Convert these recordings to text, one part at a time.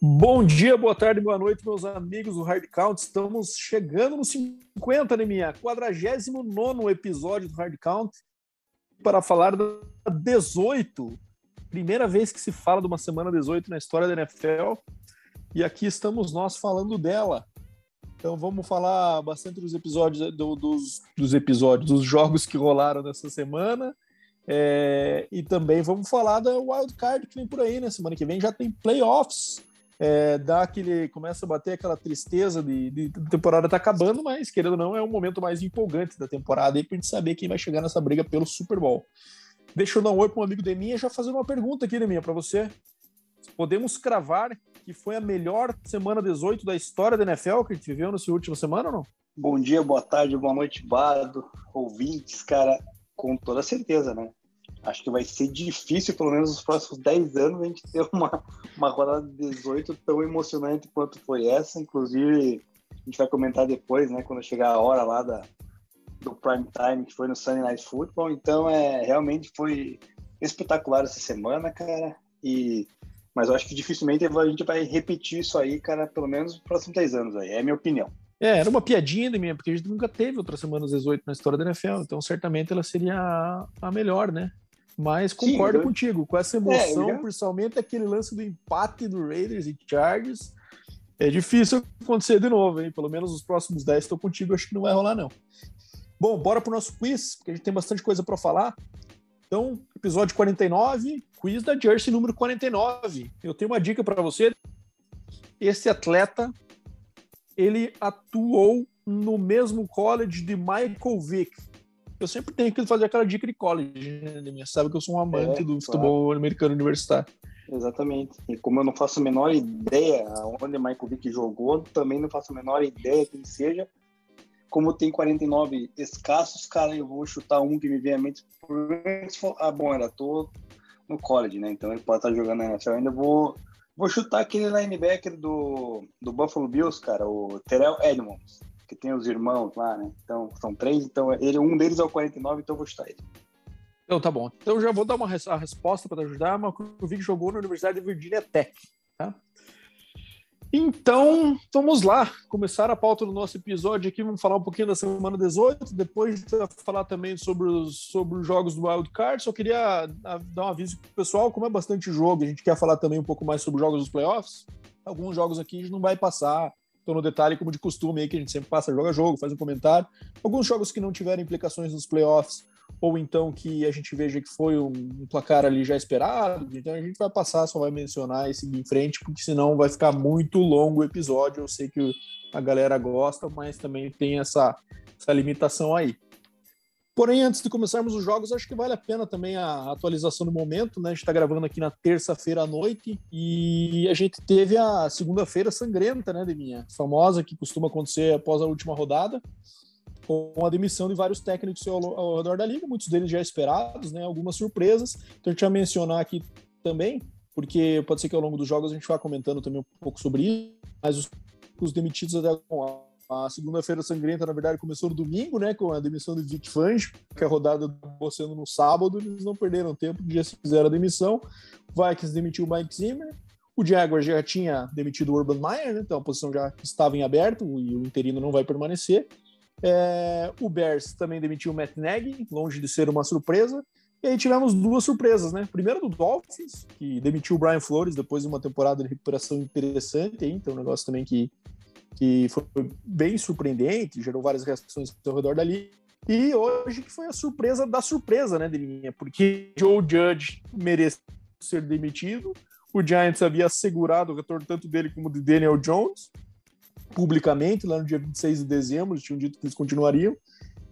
Bom dia, boa tarde, boa noite, meus amigos do Hard Count. Estamos chegando no 50, né, minha? 49 episódio do Hard Count para falar da 18. Primeira vez que se fala de uma semana 18 na história da NFL. E aqui estamos nós falando dela. Então vamos falar bastante dos episódios, do, dos, dos episódios, dos jogos que rolaram nessa semana. É, e também vamos falar da Wild Card que vem por aí, né? Semana que vem já tem playoffs é, dá aquele. começa a bater aquela tristeza de, de, temporada tá acabando, mas querendo ou não, é o momento mais empolgante da temporada aí pra gente saber quem vai chegar nessa briga pelo Super Bowl. Deixa eu dar um oi para um amigo de minha já fazendo uma pergunta aqui, minha para você. Podemos cravar que foi a melhor semana 18 da história da NFL que a gente viveu nessa última semana ou não? Bom dia, boa tarde, boa noite, Bado, ouvintes, cara, com toda certeza, né? Acho que vai ser difícil, pelo menos nos próximos 10 anos, a gente ter uma, uma rodada de 18 tão emocionante quanto foi essa. Inclusive, a gente vai comentar depois, né, quando chegar a hora lá da, do prime time, que foi no Sunday Night Football. Então, é, realmente foi espetacular essa semana, cara. E, mas eu acho que dificilmente a gente vai repetir isso aí, cara, pelo menos nos próximos 10 anos aí. É a minha opinião. É, era uma piadinha de minha, porque a gente nunca teve outra semana 18 na história da NFL, então certamente ela seria a, a melhor, né? Mas concordo Sim, eu... contigo, com essa emoção, é, já... principalmente aquele lance do empate do Raiders e Chargers. É difícil acontecer de novo, hein? Pelo menos os próximos 10 estou contigo, acho que não vai rolar, não. Bom, bora pro nosso quiz, porque a gente tem bastante coisa para falar. Então, episódio 49, quiz da Jersey número 49. Eu tenho uma dica para você. Esse atleta, ele atuou no mesmo college de Michael Vick, eu sempre tenho que fazer aquela dica de college, né? Sabe que eu sou um amante é, do futebol claro. americano universitário. Exatamente. E como eu não faço a menor ideia onde Michael Vick jogou, também não faço a menor ideia que ele seja. Como tem 49 escassos, cara, eu vou chutar um que me vem à mente. Ah, bom, era todo no college, né? Então ele pode estar jogando na NFL. Ainda vou, vou chutar aquele linebacker do, do Buffalo Bills, cara, o Terrell Edmonds que tem os irmãos lá, né? Então, são três, então ele, um deles é o 49, então eu vou chutar ele. Então tá bom. Então já vou dar uma a resposta para ajudar, mas o Vic jogou na Universidade de Virginia Tech, tá? Então, vamos lá, começar a pauta do nosso episódio aqui, vamos falar um pouquinho da semana 18, depois falar também sobre os, sobre os jogos do Wild Card, só queria dar um aviso pro pessoal, como é bastante jogo, a gente quer falar também um pouco mais sobre os jogos dos playoffs, alguns jogos aqui a gente não vai passar Estou no detalhe, como de costume aí, que a gente sempre passa, joga jogo, faz um comentário. Alguns jogos que não tiveram implicações nos playoffs, ou então que a gente veja que foi um, placar ali já esperado. Então a gente vai passar, só vai mencionar e seguir em frente, porque senão vai ficar muito longo o episódio. Eu sei que a galera gosta, mas também tem essa, essa limitação aí. Porém, antes de começarmos os jogos, acho que vale a pena também a atualização do momento, né? A gente está gravando aqui na terça-feira à noite e a gente teve a segunda-feira sangrenta, né, Deminha? Famosa, que costuma acontecer após a última rodada, com a demissão de vários técnicos ao, redor da liga, muitos deles já esperados, né? Algumas surpresas. Então a gente vai mencionar aqui também, porque pode ser que ao longo dos jogos a gente vá comentando também um pouco sobre isso, mas os, os demitidos até agora a segunda-feira sangrenta, na verdade, começou no domingo, né, com a demissão de Vic Fangio, que a rodada acabou sendo no sábado, eles não perderam tempo, já fizeram a demissão. O Vikings demitiu o Mike Zimmer, o Jaguar já tinha demitido o Urban Meyer, né, então a posição já estava em aberto e o interino não vai permanecer. É, o Bears também demitiu o Matt Nagy, longe de ser uma surpresa. E aí tivemos duas surpresas, né? Primeiro do Dolphins, que demitiu o Brian Flores depois de uma temporada de recuperação interessante, então um negócio também que que foi bem surpreendente, gerou várias reações ao redor dali. E hoje que foi a surpresa da surpresa, né, Delinha? Porque Joe Judge merece ser demitido. O Giants havia assegurado o retorno tanto dele como de Daniel Jones, publicamente, lá no dia 26 de dezembro, eles tinham dito que eles continuariam.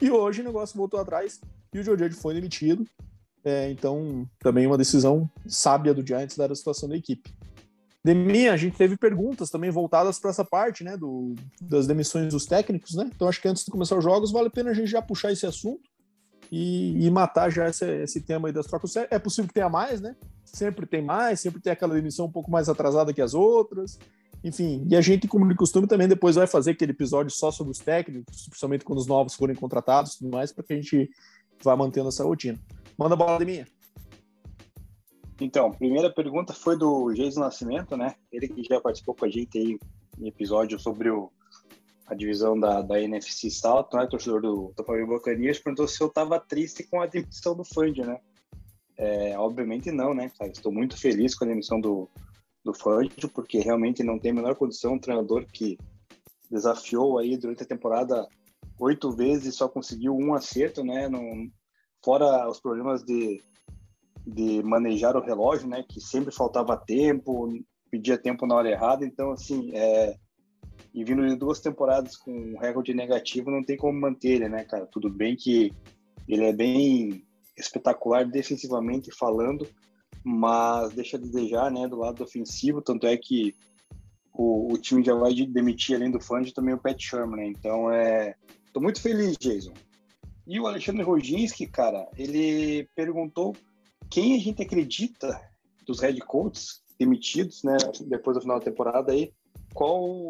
E hoje o negócio voltou atrás e o Joe Judge foi demitido. É, então, também uma decisão sábia do Giants dada a situação da equipe. Demi, a gente teve perguntas também voltadas para essa parte, né, do, das demissões dos técnicos, né? Então acho que antes de começar os jogos vale a pena a gente já puxar esse assunto e, e matar já esse, esse tema aí das trocas. É possível que tenha mais, né? Sempre tem mais, sempre tem aquela demissão um pouco mais atrasada que as outras. Enfim, e a gente, como de costume, também depois vai fazer aquele episódio só sobre os técnicos, principalmente quando os novos forem contratados e tudo mais, para que a gente vá mantendo essa rotina. Manda a bola de minha. Então, primeira pergunta foi do Jason Nascimento, né? Ele que já participou com a gente aí em episódio sobre o, a divisão da, da NFC South, né? Torcedor do Tampa Bay Buccaneers, perguntou se eu estava triste com a demissão do Fund, né? É, obviamente não, né? Estou muito feliz com a demissão do, do Fangio, porque realmente não tem a menor condição um treinador que desafiou aí durante a temporada oito vezes e só conseguiu um acerto, né? Não, fora os problemas de, de manejar o relógio, né? Que sempre faltava tempo, pedia tempo na hora errada. Então, assim, é, e vindo de duas temporadas com um recorde negativo, não tem como manter ele, né, cara? Tudo bem que ele é bem espetacular defensivamente falando, mas deixa a desejar, né, do lado ofensivo, tanto é que o, o time já vai demitir além do Fund também o Pat Sherman, né? Então é, tô muito feliz, Jason. E o Alexandre Roginski, cara, ele perguntou quem a gente acredita dos head coaches demitidos, né, depois do final da temporada aí, qual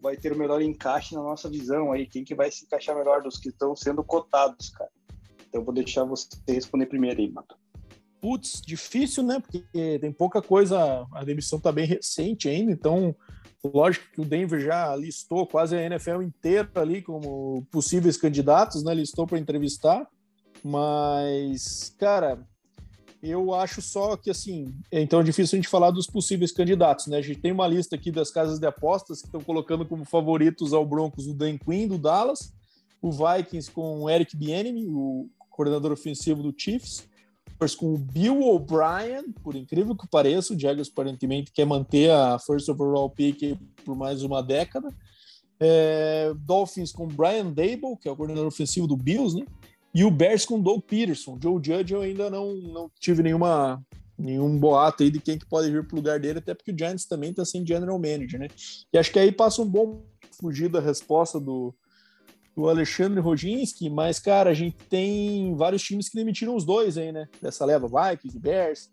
vai ter o melhor encaixe na nossa visão aí, quem que vai se encaixar melhor dos que estão sendo cotados, cara. Então eu vou deixar você responder primeiro aí, Mato. Putz, difícil, né? Porque tem pouca coisa, a demissão tá bem recente ainda, então lógico que o Denver já listou quase a NFL inteira ali como possíveis candidatos, né? Listou para entrevistar, mas, cara, eu acho só que assim, então é difícil a gente falar dos possíveis candidatos, né? A gente tem uma lista aqui das casas de apostas que estão colocando como favoritos ao Broncos o Dan Quinn do Dallas, o Vikings com o Eric Bieniemy, o coordenador ofensivo do Chiefs, com o Bill O'Brien, por incrível que pareça, o Jaguars aparentemente quer manter a first overall pick por mais uma década. É, Dolphins com Brian Dable, que é o coordenador ofensivo do Bills, né? E o Bears com Doug Peterson. Joe Judge eu ainda não, não tive nenhuma nenhum boato aí de quem que pode vir para o lugar dele, até porque o Giants também está sem general manager, né? E acho que aí passa um bom fugir da resposta do, do Alexandre Rodinski, mas, cara, a gente tem vários times que demitiram os dois aí, né? Dessa leva, Vikings, Bears,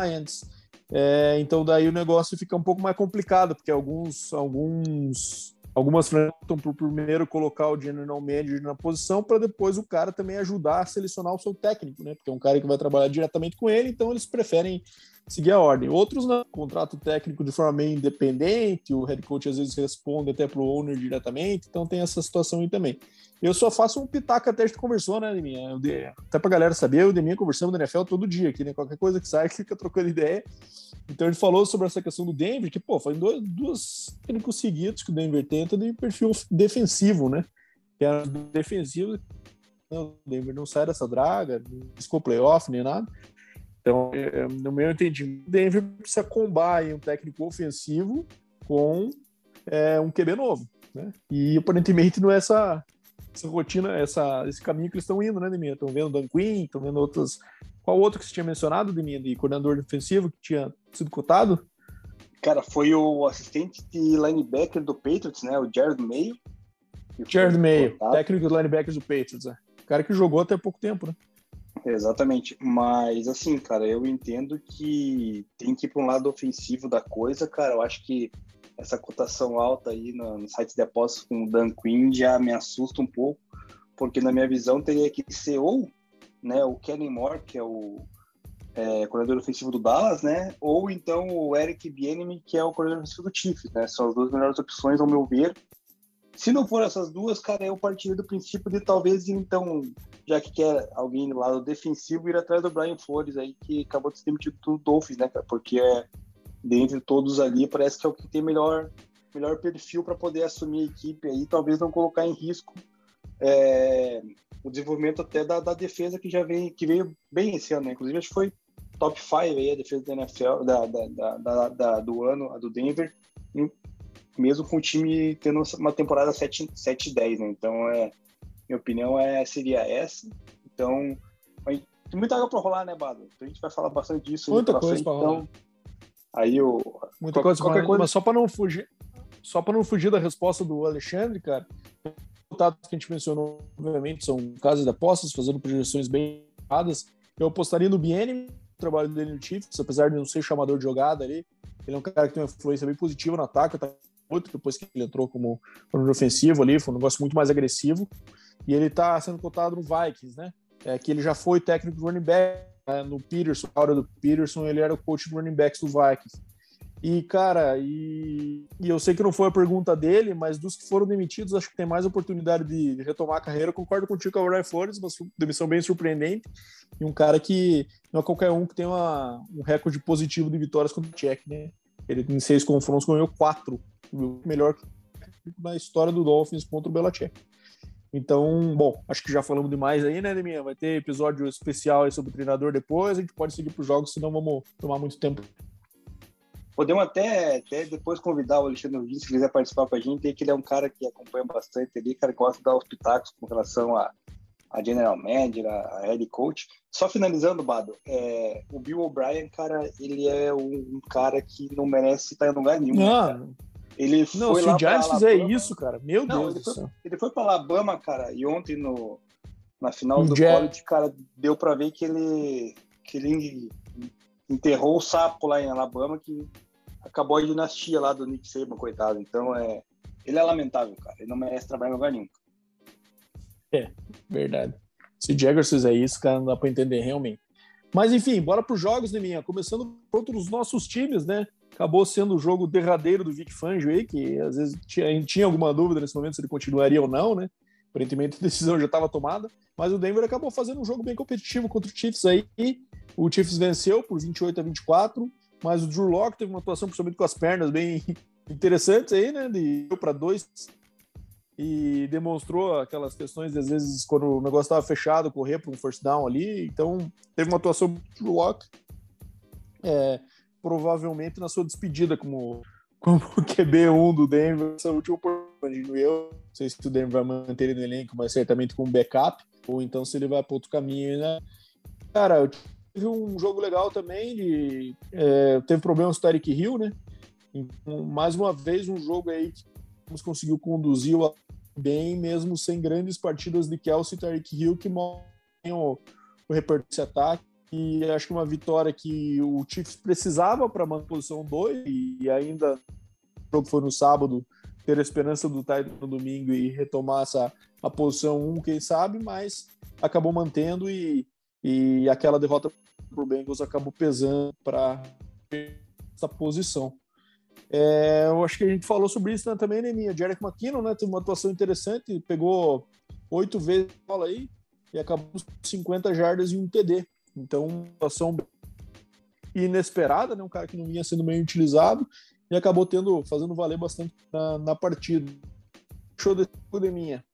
Giants. É, então daí o negócio fica um pouco mais complicado, porque alguns, alguns, algumas franquias por primeiro colocar o general manager na posição para depois o cara também ajudar a selecionar o seu técnico, né? Porque é um cara que vai trabalhar diretamente com ele, então eles preferem seguir a ordem. Outros não, contrato técnico de forma meio independente, o head coach às vezes responde até para o owner diretamente, então tem essa situação aí também. Eu só faço um pitaco até a gente conversou, né, Deminha? Até pra galera saber, eu e o Deminha conversamos no NFL todo dia aqui, né? Qualquer coisa que sai, fica trocando ideia. Então ele falou sobre essa questão do Denver, que, pô, foi dois, duas técnicos seguidos que o Denver tenta de perfil defensivo, né? Que era defensivo. O Denver não sai dessa draga, não ficou playoff nem nada. Então, é, no meu entendimento, o Denver precisa combar um técnico ofensivo com é, um QB novo, né? E aparentemente não é essa, essa rotina, essa, esse caminho que eles estão indo, né, Deminha? Estão vendo Dan Quinn, estão vendo outros. Qual outro que você tinha mencionado, Deminha, de coordenador defensivo que tinha sido cotado? Cara, foi o assistente de linebacker do Patriots, né? O Jared Mayo. Jared Mayo, técnico de linebackers do Patriots, é. O cara que jogou até pouco tempo, né? Exatamente. Mas, assim, cara, eu entendo que tem que ir para um lado ofensivo da coisa, cara. Eu acho que essa cotação alta aí no, no site de apostas com o Dan Quinn já me assusta um pouco, porque na minha visão teria que ser ou né, o Kenny Moore, que é o é, coordenador ofensivo do Dallas, né, ou então o Eric Bieniemy, que é o coordenador ofensivo do Chiefs, né, são as duas melhores opções, ao meu ver, se não for essas duas, cara, eu partiria do princípio de talvez, então, já que quer alguém do lado defensivo, ir atrás do Brian Flores aí, que acabou de ser demitido do Dolphins, né, cara? Porque é, dentre todos ali, parece que é o que tem melhor, melhor perfil para poder assumir a equipe aí, talvez não colocar em risco é, o desenvolvimento até da, da, defesa que já vem, que veio bem esse ano, né? Inclusive, acho que foi top 5 aí a defesa da NFL, da, da, da, do ano, a do Denver, mesmo com o time tendo uma temporada 7, 7 10, né? Então, é, minha opinião é, seria essa. Então, tem muita água para rolar, né, Bado? Então, a gente vai falar bastante disso. Muita coisa para rolar. Então, aí o. Muita coisa qualquer mas, coisa. Mas só para não fugir. Só para não fugir da resposta do Alexandre, cara, os resultados que a gente mencionou, obviamente, são casos de apostas, fazendo projeções bem erradas. Eu apostaria no Biene, o trabalho dele no Chiefs, apesar de não ser chamador de jogada ali. Ele é um cara que tem uma influência bem positiva no ataque, tá muito depois que ele entrou como coordenador ofensivo ali, foi um negócio muito mais agressivo. E ele está sendo cotado no Vikings, né? É, que ele já foi técnico do running back, no Peterson, a hora do Peterson, ele era o coach do running backs do Vikings. E, cara, e, e, eu sei que não foi a pergunta dele, mas dos que foram demitidos, acho que tem mais oportunidade de retomar a carreira. Eu concordo contigo com o Ryan Flores, uma demissão bem surpreendente. E um cara que não é qualquer um que tem uma, um recorde positivo de vitórias contra o Check, né? Ele em seis confrontos ganhou quatro, o melhor na história do Dolphins contra o Belichick. Então, bom, acho que já falamos demais aí, né, Deminha? Vai ter episódio especial aí sobre o treinador depois. A gente pode seguir para os jogos, senão vamos tomar muito tempo Podemos até, até depois convidar o Alexandre Rodrigues, se quiser participar com a gente, que ele é um cara que acompanha bastante ali, cara que gosta de dar os pitacos com relação a, a general manager, a, head coach. Só finalizando, Bado, é, o Bill O'Brien, cara, ele é um, um, cara que não merece estar em lugar nenhum. Não, ele não foi se o Giants fizer isso, cara, meu não, Deus do céu. Ele foi para Alabama, cara, e ontem no, na final do college, cara, deu para ver que ele, que ele enterrou o sapo lá em Alabama, que acabou a dinastia lá do Nick Saban, coitado. Então, é, ele é lamentável, cara. Ele não merece trabalhar em lugar nenhum. É, verdade. Se o Jaguars fizer isso, cara, não dá pra entender realmente. Mas, enfim, bora pros jogos, Neminha. Começando contra os nossos times, né? Acabou sendo o jogo derradeiro do Vic Fangio aí, que às vezes tinha, a gente tinha alguma dúvida nesse momento se ele continuaria ou não, né? Aparentemente a decisão já estava tomada. Mas o Denver acabou fazendo um jogo bem competitivo contra o Chiefs aí. O Chiefs venceu por 28 a 24 mas o Drew Locke teve uma atuação, principalmente com as pernas, bem interessantes aí, né? De para dois e demonstrou aquelas questões, às vezes, quando o negócio estava fechado, correr para um first down ali. Então, teve uma atuação do Locke, é, provavelmente na sua despedida como, como QB1 do Denver, essa última oportunidade. Eu não sei se o Denver vai manter ele no elenco, mas certamente com backup, ou então se ele vai para outro caminho, né? Cara, eu teve um jogo legal também, de, é, teve problemas com o Tarek Hill, né? Então, mais uma vez, um jogo aí que conseguiu conduzir bem, mesmo sem grandes partidas de Kelsey e Tarek Hill, que mostram o, o repertório desse ataque. E acho que uma vitória que o Chiefs precisava para manter a posição 2 e ainda foi no sábado, ter a esperança do Titan no domingo e retomar essa, a posição 1, um, quem sabe, mas acabou mantendo e, e aquela derrota para o Bengals acabou pesando para essa posição. É, eu acho que a gente falou sobre isso né, também, né, minha? Jarek McKinnon, né? Teve uma atuação interessante, pegou oito vezes a bola aí e acabou com 50 jardas e um TD. Então, uma atuação inesperada, né? Um cara que não vinha sendo bem utilizado e acabou tendo, fazendo valer bastante na, na partida. Show de minha.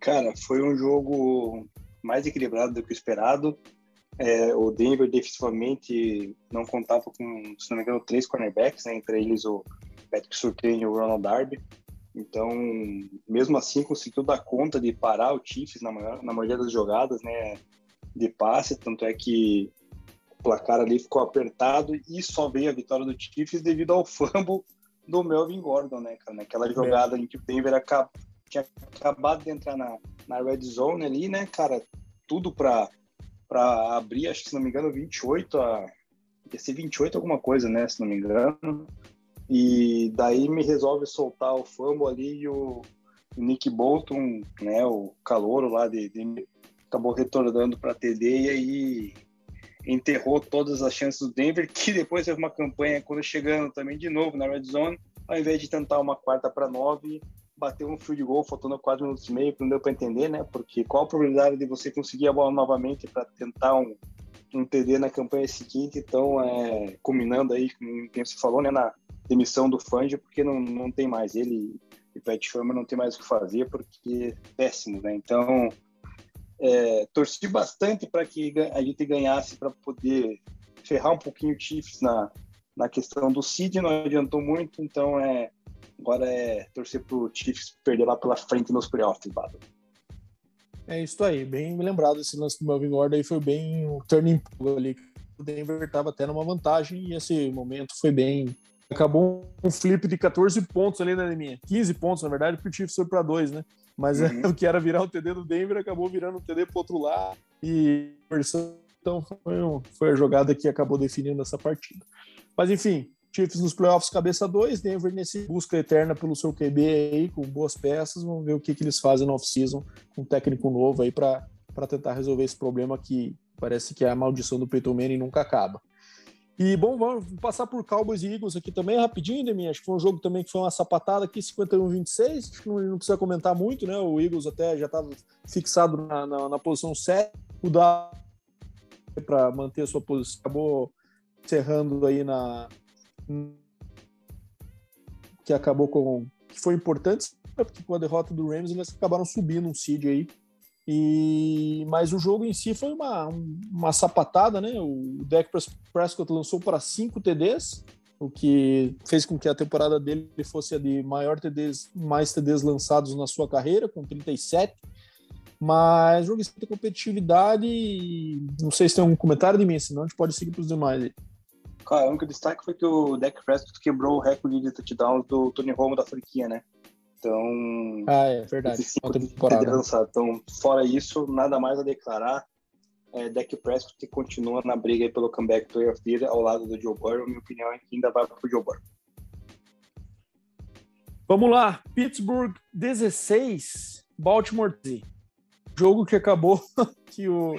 Cara, foi um jogo mais equilibrado do que o esperado. É, o Denver defensivamente não contava com, se não me engano, três cornerbacks, né, entre eles o Patrick Surtain e o Ronald Darby. Então, mesmo assim, conseguiu dar conta de parar o Chiefs na, maior, na maioria das jogadas né, de passe, tanto é que o placar ali ficou apertado e só veio a vitória do Chiefs devido ao fumble do Melvin Gordon, né, cara? Naquela jogada em que o Denver acaba, tinha acabado de entrar na, na red zone ali, né, cara? Tudo para para abrir, acho que se não me engano, 28 a. Ia ser 28 alguma coisa, né? Se não me engano. E daí me resolve soltar o fumble ali e o Nick Bolton, né? O calouro lá de, de acabou retornando para TD e aí enterrou todas as chances do Denver, que depois teve uma campanha quando chegando também de novo na red zone, ao invés de tentar uma quarta para nove, bateu um field goal faltando 4 minutos e meio, que não deu para entender, né? Porque qual a probabilidade de você conseguir a bola novamente para tentar um, um TD na campanha seguinte? Então, é, combinando aí com quem você falou, né, na demissão do Fangio, porque não, não tem mais. Ele e Pat Shermer não tem mais o que fazer, porque é péssimo, né? Então, é, torci bastante para que a gente ganhasse para poder ferrar um pouquinho o Chiefs na, na questão do seed, não adiantou muito, então é Agora é torcer pro Chiefs perder lá pela frente nos playoffs, Bado. É isso aí, bem lembrado esse lance do Melvin Gordon aí foi bem o um turning point ali. O Denver estava até numa vantagem e esse momento foi bem. Acabou um flip de 14 pontos ali na minha. 15 pontos, na verdade, porque o Chiefs foi para dois, né? Mas é, uhum. é, o que era virar o TD do Denver acabou virando o TD pro outro lado e então foi, foi a jogada que acabou definindo essa partida. Mas enfim, Chiefs nos playoffs cabeça 2, Denver nesse busca eterna pelo seu QB aí, com boas peças. Vamos ver o que, que eles fazem no off-season com um técnico novo aí para tentar resolver esse problema que Parece que a maldição do Peyton Manning nunca acaba. E bom, vamos passar por Cowboys e Eagles aqui também rapidinho, Demi. Acho que foi um jogo também que foi uma sapatada aqui, 51-26. Acho que não, não, precisa comentar muito, né? O Eagles até já estava fixado na, na, na, posição 7. O para manter a sua posição acabou encerrando aí na que acabou com que foi importante porque com a derrota do Rams eles acabaram subindo um seed aí e mas o jogo em si foi uma, uma sapatada, né? O Dak Prescott lançou para cinco TDs, o que fez com que a temporada dele fosse a de maior TDs, mais TDs lançados na sua carreira, com 37. Mas jogo sem competitividade. Não sei se tem um comentário de mim, senão a gente pode seguir para os demais. Cara, o único destaque foi que o Dak Prescott quebrou o recorde de touchdowns do Tony Romo da franquia, né? Então. Ah, é verdade. temporada. Então, fora isso, nada mais a declarar. É, Dak Prescott que continua na briga pelo comeback player of the year ao lado do Joe Burrow. Minha opinião é que ainda vai para o Joe Burrow. Vamos lá. Pittsburgh 16, Baltimore 13. Jogo que acabou que o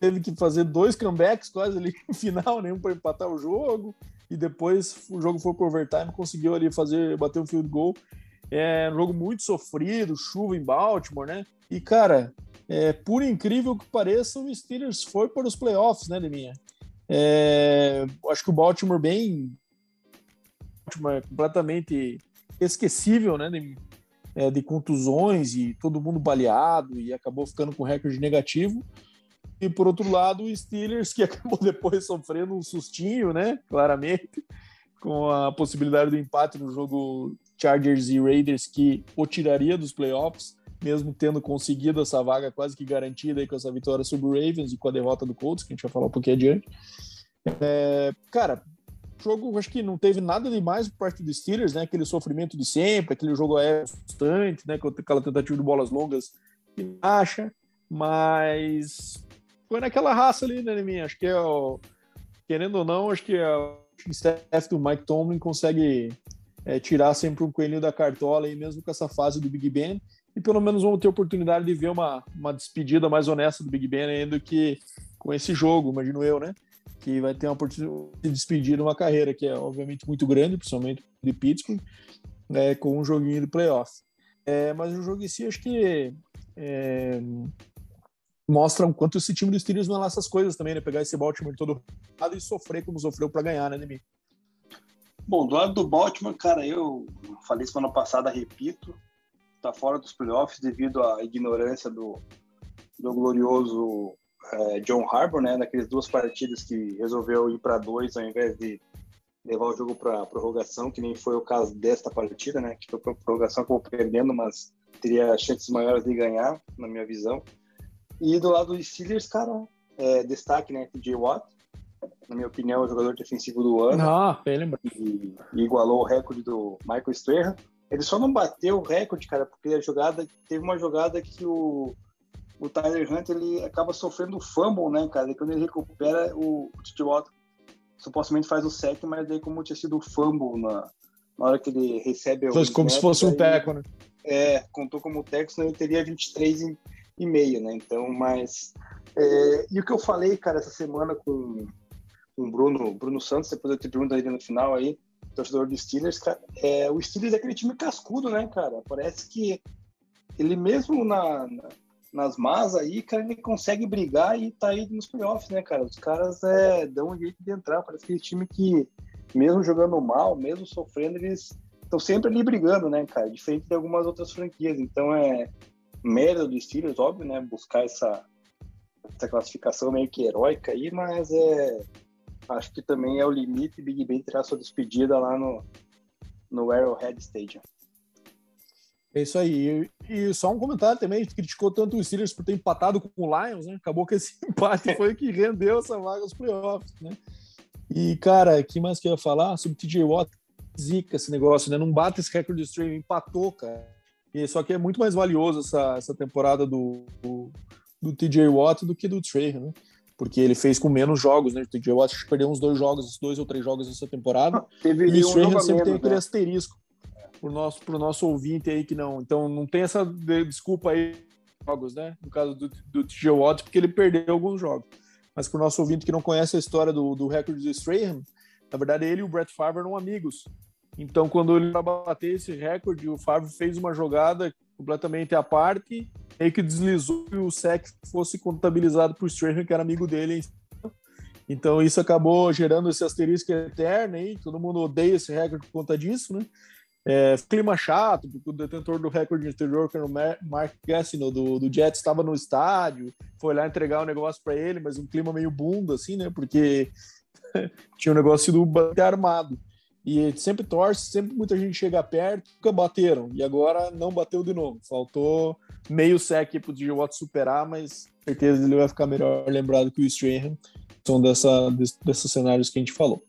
teve que fazer dois comebacks quase ali no final, nenhum para empatar o jogo. E depois o jogo foi para overtime, conseguiu ali fazer, bater um field goal é um jogo muito sofrido, chuva em Baltimore, né? E, cara, é, por incrível que pareça, o Steelers foi para os playoffs, né, Deminha? É, acho que o Baltimore bem... Baltimore é completamente esquecível, né, de, é, de contusões e todo mundo baleado e acabou ficando com recorde negativo. E por outro lado, o Steelers, que acabou depois sofrendo um sustinho, né? Claramente, com a possibilidade do empate no jogo Chargers e Raiders que o tiraria dos playoffs, mesmo tendo conseguido essa vaga quase que garantida aí com essa vitória sobre o Ravens e com a derrota do Colts, que a gente vai falar um pouquinho adiante. É, cara, jogo acho que não teve nada demais por parte dos Steelers, né? Aquele sofrimento de sempre, aquele jogo é constante, né? Com aquela tentativa de bolas longas que acha, mas foi naquela raça ali, né, minha? Acho que é o, querendo ou não, acho que é o staff do Mike Tomlin consegue é, tirar sempre um coelhinho da cartola, aí, mesmo com essa fase do Big Ben. E pelo menos vamos ter oportunidade de ver uma, uma despedida mais honesta do Big Ben ainda que com esse jogo, imagino eu, né? Que vai ter uma oportunidade de despedir uma carreira que é obviamente muito grande, principalmente de Pittsburgh, né, com um joguinho de playoff. É, mas o jogo em si, acho que é, mostra o quanto esse time do Steelers não é lá essas coisas também, né? Pegar esse Baltimore todo lado e sofrer como sofreu para ganhar, né, Nemi? Bom, do lado do Baltimore, cara, eu falei semana passada, repito, tá fora dos playoffs devido à ignorância do, do glorioso é, John Harbour, né, naquelas duas partidas que resolveu ir para dois ao invés de levar o jogo para prorrogação, que nem foi o caso desta partida, né, que foi para prorrogação acabou perdendo, mas teria chances maiores de ganhar, na minha visão. E do lado dos Steelers, cara, é, destaque, né, TJ Watt, na minha opinião, o jogador defensivo do ano. Ah, bem E, e, igualou o recorde do Michael Strahan. Ele só não bateu o recorde, cara, porque a jogada teve uma jogada que o, o Tyler Hunt ele acaba sofrendo fumble, né, cara? E quando ele recupera, o, o Titi Watt supostamente faz o sec, mas daí como tinha sido o fumble na, na hora que ele recebe o. Como se fosse um teco, né? É, contou como teco, senão ele teria 23 e, e meio, né? Então, mas. É, e o que eu falei, cara, essa semana com, com Bruno, Bruno Santos, depois eu te pergunto aí no final aí, torcedor do Steelers, cara, é, o Steelers é aquele time cascudo, né, cara? Parece que ele mesmo na, na, nas más aí, cara, ele consegue brigar e tá aí nos playoffs, né, cara? Os caras é, dão um jeito de entrar, parece aquele time que, mesmo jogando mal, mesmo sofrendo, eles estão sempre ali brigando, né, cara? Diferente de algumas outras franquias. Então é mérito do Steelers, óbvio, né? Buscar essa, essa classificação meio que heróica aí, mas é acho que também é o limite Big Ben terá sua despedida lá no, no Arrowhead Stadium. É isso aí. E, só um comentário também, a gente criticou tanto o Steelers por ter empatado com o Lions, né? Acabou que esse empate foi o que rendeu essa vaga aos playoffs, né? E, cara, que mais que eu ia falar? Sobre TJ Watt, zica esse negócio, né? Não bate esse recorde de stream, empatou, cara. E só que é muito mais valioso essa, essa temporada do, do, do TJ Watt do que do Trey, né? Porque ele fez com menos jogos, né? O eu acho que perdeu uns dois jogos, dois ou três jogos essa temporada. Ah, teve e isso um sempre tem aquele né? asterisco pro nosso, pro nosso ouvinte aí que não. Então não tem essa desculpa aí jogos, né? No caso do, do TJ Watt, porque ele perdeu alguns jogos. mas para o nosso ouvinte que não conhece a história do, do recorde do Strahan, na verdade ele e o Brett Favre eram amigos. Então, quando ele ia bater esse recorde, o Favre fez uma jogada completamente à parte, meio que deslizou e o sec fosse contabilizado por Strahan, que era amigo dele. Então, isso acabou gerando esse asterisco eterno aí, todo mundo odeia esse recorde por conta disso, né? É, clima chato, porque o detentor do recorde anterior, que era o Mark Gassino, do, do Jets, estava no estádio, foi lá entregar o um negócio para ele, mas um clima meio bunda, assim, né? Porque tinha um negócio do bater armado. E sempre torce, sempre muita gente chega perto, nunca bateram. E agora não bateu de novo. Faltou meio sec para o DJ Watt superar, mas certeza ele vai ficar melhor lembrado que o Strahan. São dessa, desses cenários que a gente falou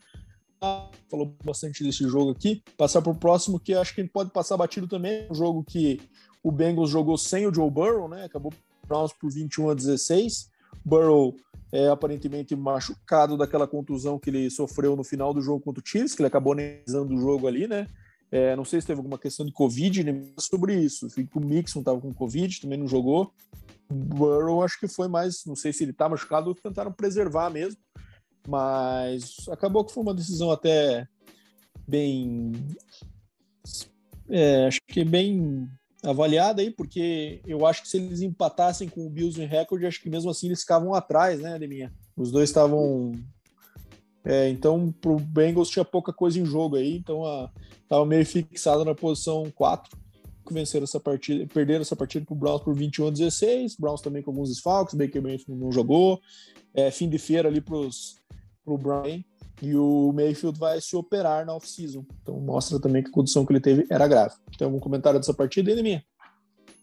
falou bastante desse jogo aqui. Passar para o próximo, que acho que pode passar batido também. Um jogo que o Bengals jogou sem o Joe Burrow, né? Acabou Browns por 21 a 16. Burrow é aparentemente machucado daquela contusão que ele sofreu no final do jogo contra o Chiefs, que ele acabou analisando o jogo ali, né? É, não sei se teve alguma questão de Covid, nem sobre isso. O Mixon estava com Covid, também não jogou. Burrow acho que foi mais, não sei se ele está machucado ou tentaram preservar mesmo. Mas acabou que foi uma decisão até bem. É, acho que bem avaliada aí, porque eu acho que se eles empatassem com o Bills em recorde, acho que mesmo assim eles ficavam atrás, né, Ademinha? Os dois estavam. É, então, pro Bengals tinha pouca coisa em jogo aí, então a, tava meio fixado na posição 4, que venceram essa partida, perderam essa partida pro Browns por 21 a 16, Browns também com alguns desfalques, Baker Mayfield não jogou, é, fim de feira ali para o Brian e o Mayfield vai se operar na off-season. Então mostra também que a condição que ele teve era grave. Tem algum comentário dessa partida, minha?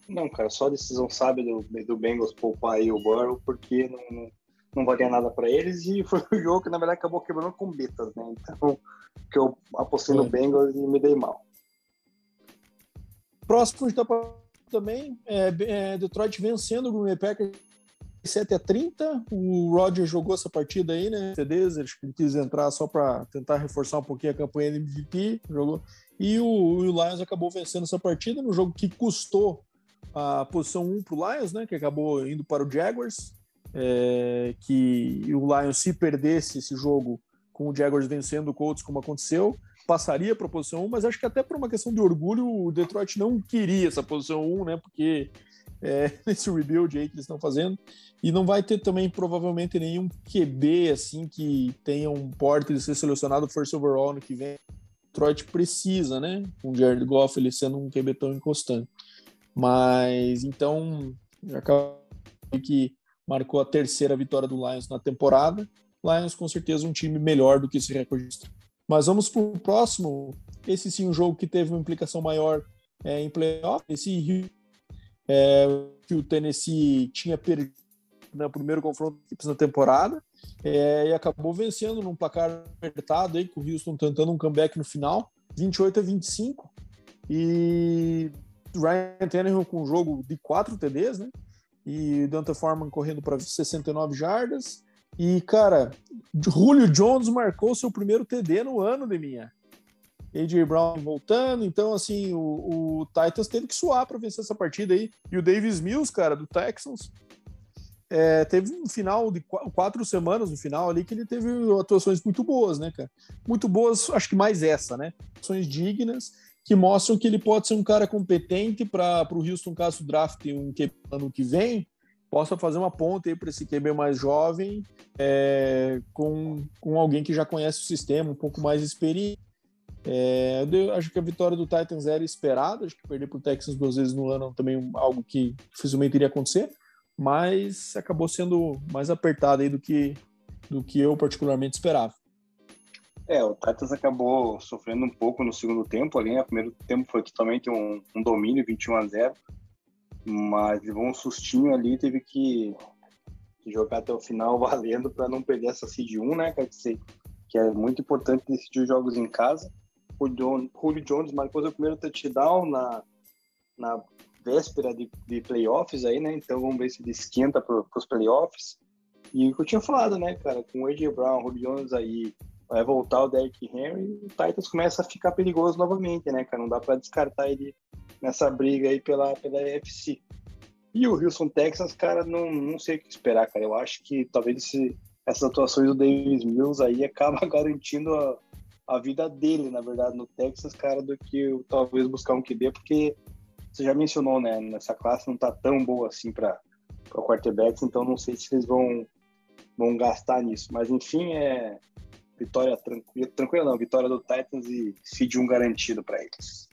Não, cara, só a decisão sábia do, do Bengals poupar aí o Burrow, porque não, não, valia nada para eles e foi o jogo que na verdade acabou quebrando com betas, né? Então, que eu apostei é. no Bengals e me dei mal. Próximo está também é, é, Detroit vencendo o Green Bay Packers 7 a 30. O Roger jogou essa partida aí, né? CDs, acho que ele quis entrar só para tentar reforçar um pouquinho a campanha de MVP, jogou. E o, o, Lions acabou vencendo essa partida no jogo que custou a posição 1 para o Lions, né? Que acabou indo para o Jaguars. É, que o Lions, se perdesse esse jogo com o Jaguars vencendo o Colts, como aconteceu, passaria para a posição 1, mas acho que até por uma questão de orgulho, o Detroit não queria essa posição 1, né? Porque é, nesse rebuild aí que eles estão fazendo. E não vai ter também, provavelmente, nenhum QB assim que tenha um porte de ser selecionado first overall no que vem. Detroit precisa, né? Com o Jared Goff ele sendo um QB tão inconstante. Mas então, acabou que marcou a terceira vitória do Lions na temporada. Lions com certeza um time melhor do que esse recorde. Mas vamos para o próximo. Esse sim, um jogo que teve uma implicação maior é, em playoff. Esse é, que o Tennessee tinha perdido no né, primeiro confronto na temporada é, e acabou vencendo num placar apertado aí, com o Houston tentando um comeback no final, 28 a 25. E Ryan Tannehill com um jogo de quatro TDs, né? E Dante Foreman correndo para 69 jardas. E, cara, Julio Jones marcou seu primeiro TD no ano de minha. AJ Brown voltando, então assim, o, o Titans teve que suar para vencer essa partida aí. E o Davis Mills, cara, do Texans, é, teve um final de quatro semanas no final ali que ele teve atuações muito boas, né, cara? Muito boas, acho que mais essa, né? Atuações dignas que mostram que ele pode ser um cara competente para o Houston, caso draft um QB ano que vem, possa fazer uma ponte aí para esse QB mais jovem é, com, com alguém que já conhece o sistema, um pouco mais experiente é, eu acho que a vitória do Titans era esperada, acho que perder para o Texans duas vezes no ano também algo que dificilmente iria acontecer, mas acabou sendo mais apertado aí do que, do que eu particularmente esperava. É, o Titans acabou sofrendo um pouco no segundo tempo ali, né? O primeiro tempo foi totalmente um, um domínio, 21 a 0 mas levou um sustinho ali, teve que, jogar até o final valendo para não perder essa seed 1, né? Que é muito importante decidir os jogos em casa. Julio Jones marcou seu primeiro touchdown na, na véspera de, de playoffs aí, né? Então vamos ver se ele esquenta para os playoffs. E o que eu tinha falado, né, cara, com o AJ Brown, Julio Jones aí, vai voltar o Derrick Henry, o Titans começa a ficar perigoso novamente, né, cara? Não dá para descartar ele nessa briga aí pela, pela UFC. E o Houston Texans, cara, não, não sei o que esperar, cara. Eu acho que talvez esse, essas atuações do Davis Mills aí acaba garantindo a, a vida dele, na verdade, no Texas, cara, do que talvez buscar um QB, porque você já mencionou, né, nessa classe não tá tão boa assim para quarterbacks, então não sei se eles vão, vão gastar nisso. Mas enfim, é vitória tranquila, tranquila não, vitória do Titans e seed um garantido para eles.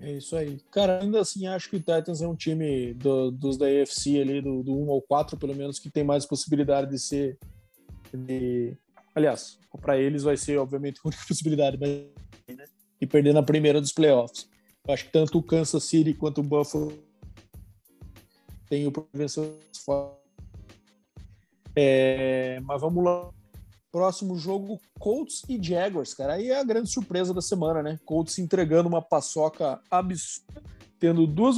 É isso aí. Cara, ainda assim, acho que o Titans é um time do, dos da AFC ali, do, do 1 ao 4, pelo menos, que tem mais possibilidade de ser. De... Aliás, para eles vai ser, obviamente, a única possibilidade, mas. Né? E perder na primeira dos playoffs. Eu acho que tanto o Kansas City quanto o Buffalo tem o prevenção é, mas vamos lá. Próximo jogo, Colts e Jaguars, cara. Aí é a grande surpresa da semana, né? Colts entregando uma paçoca absurda, tendo duas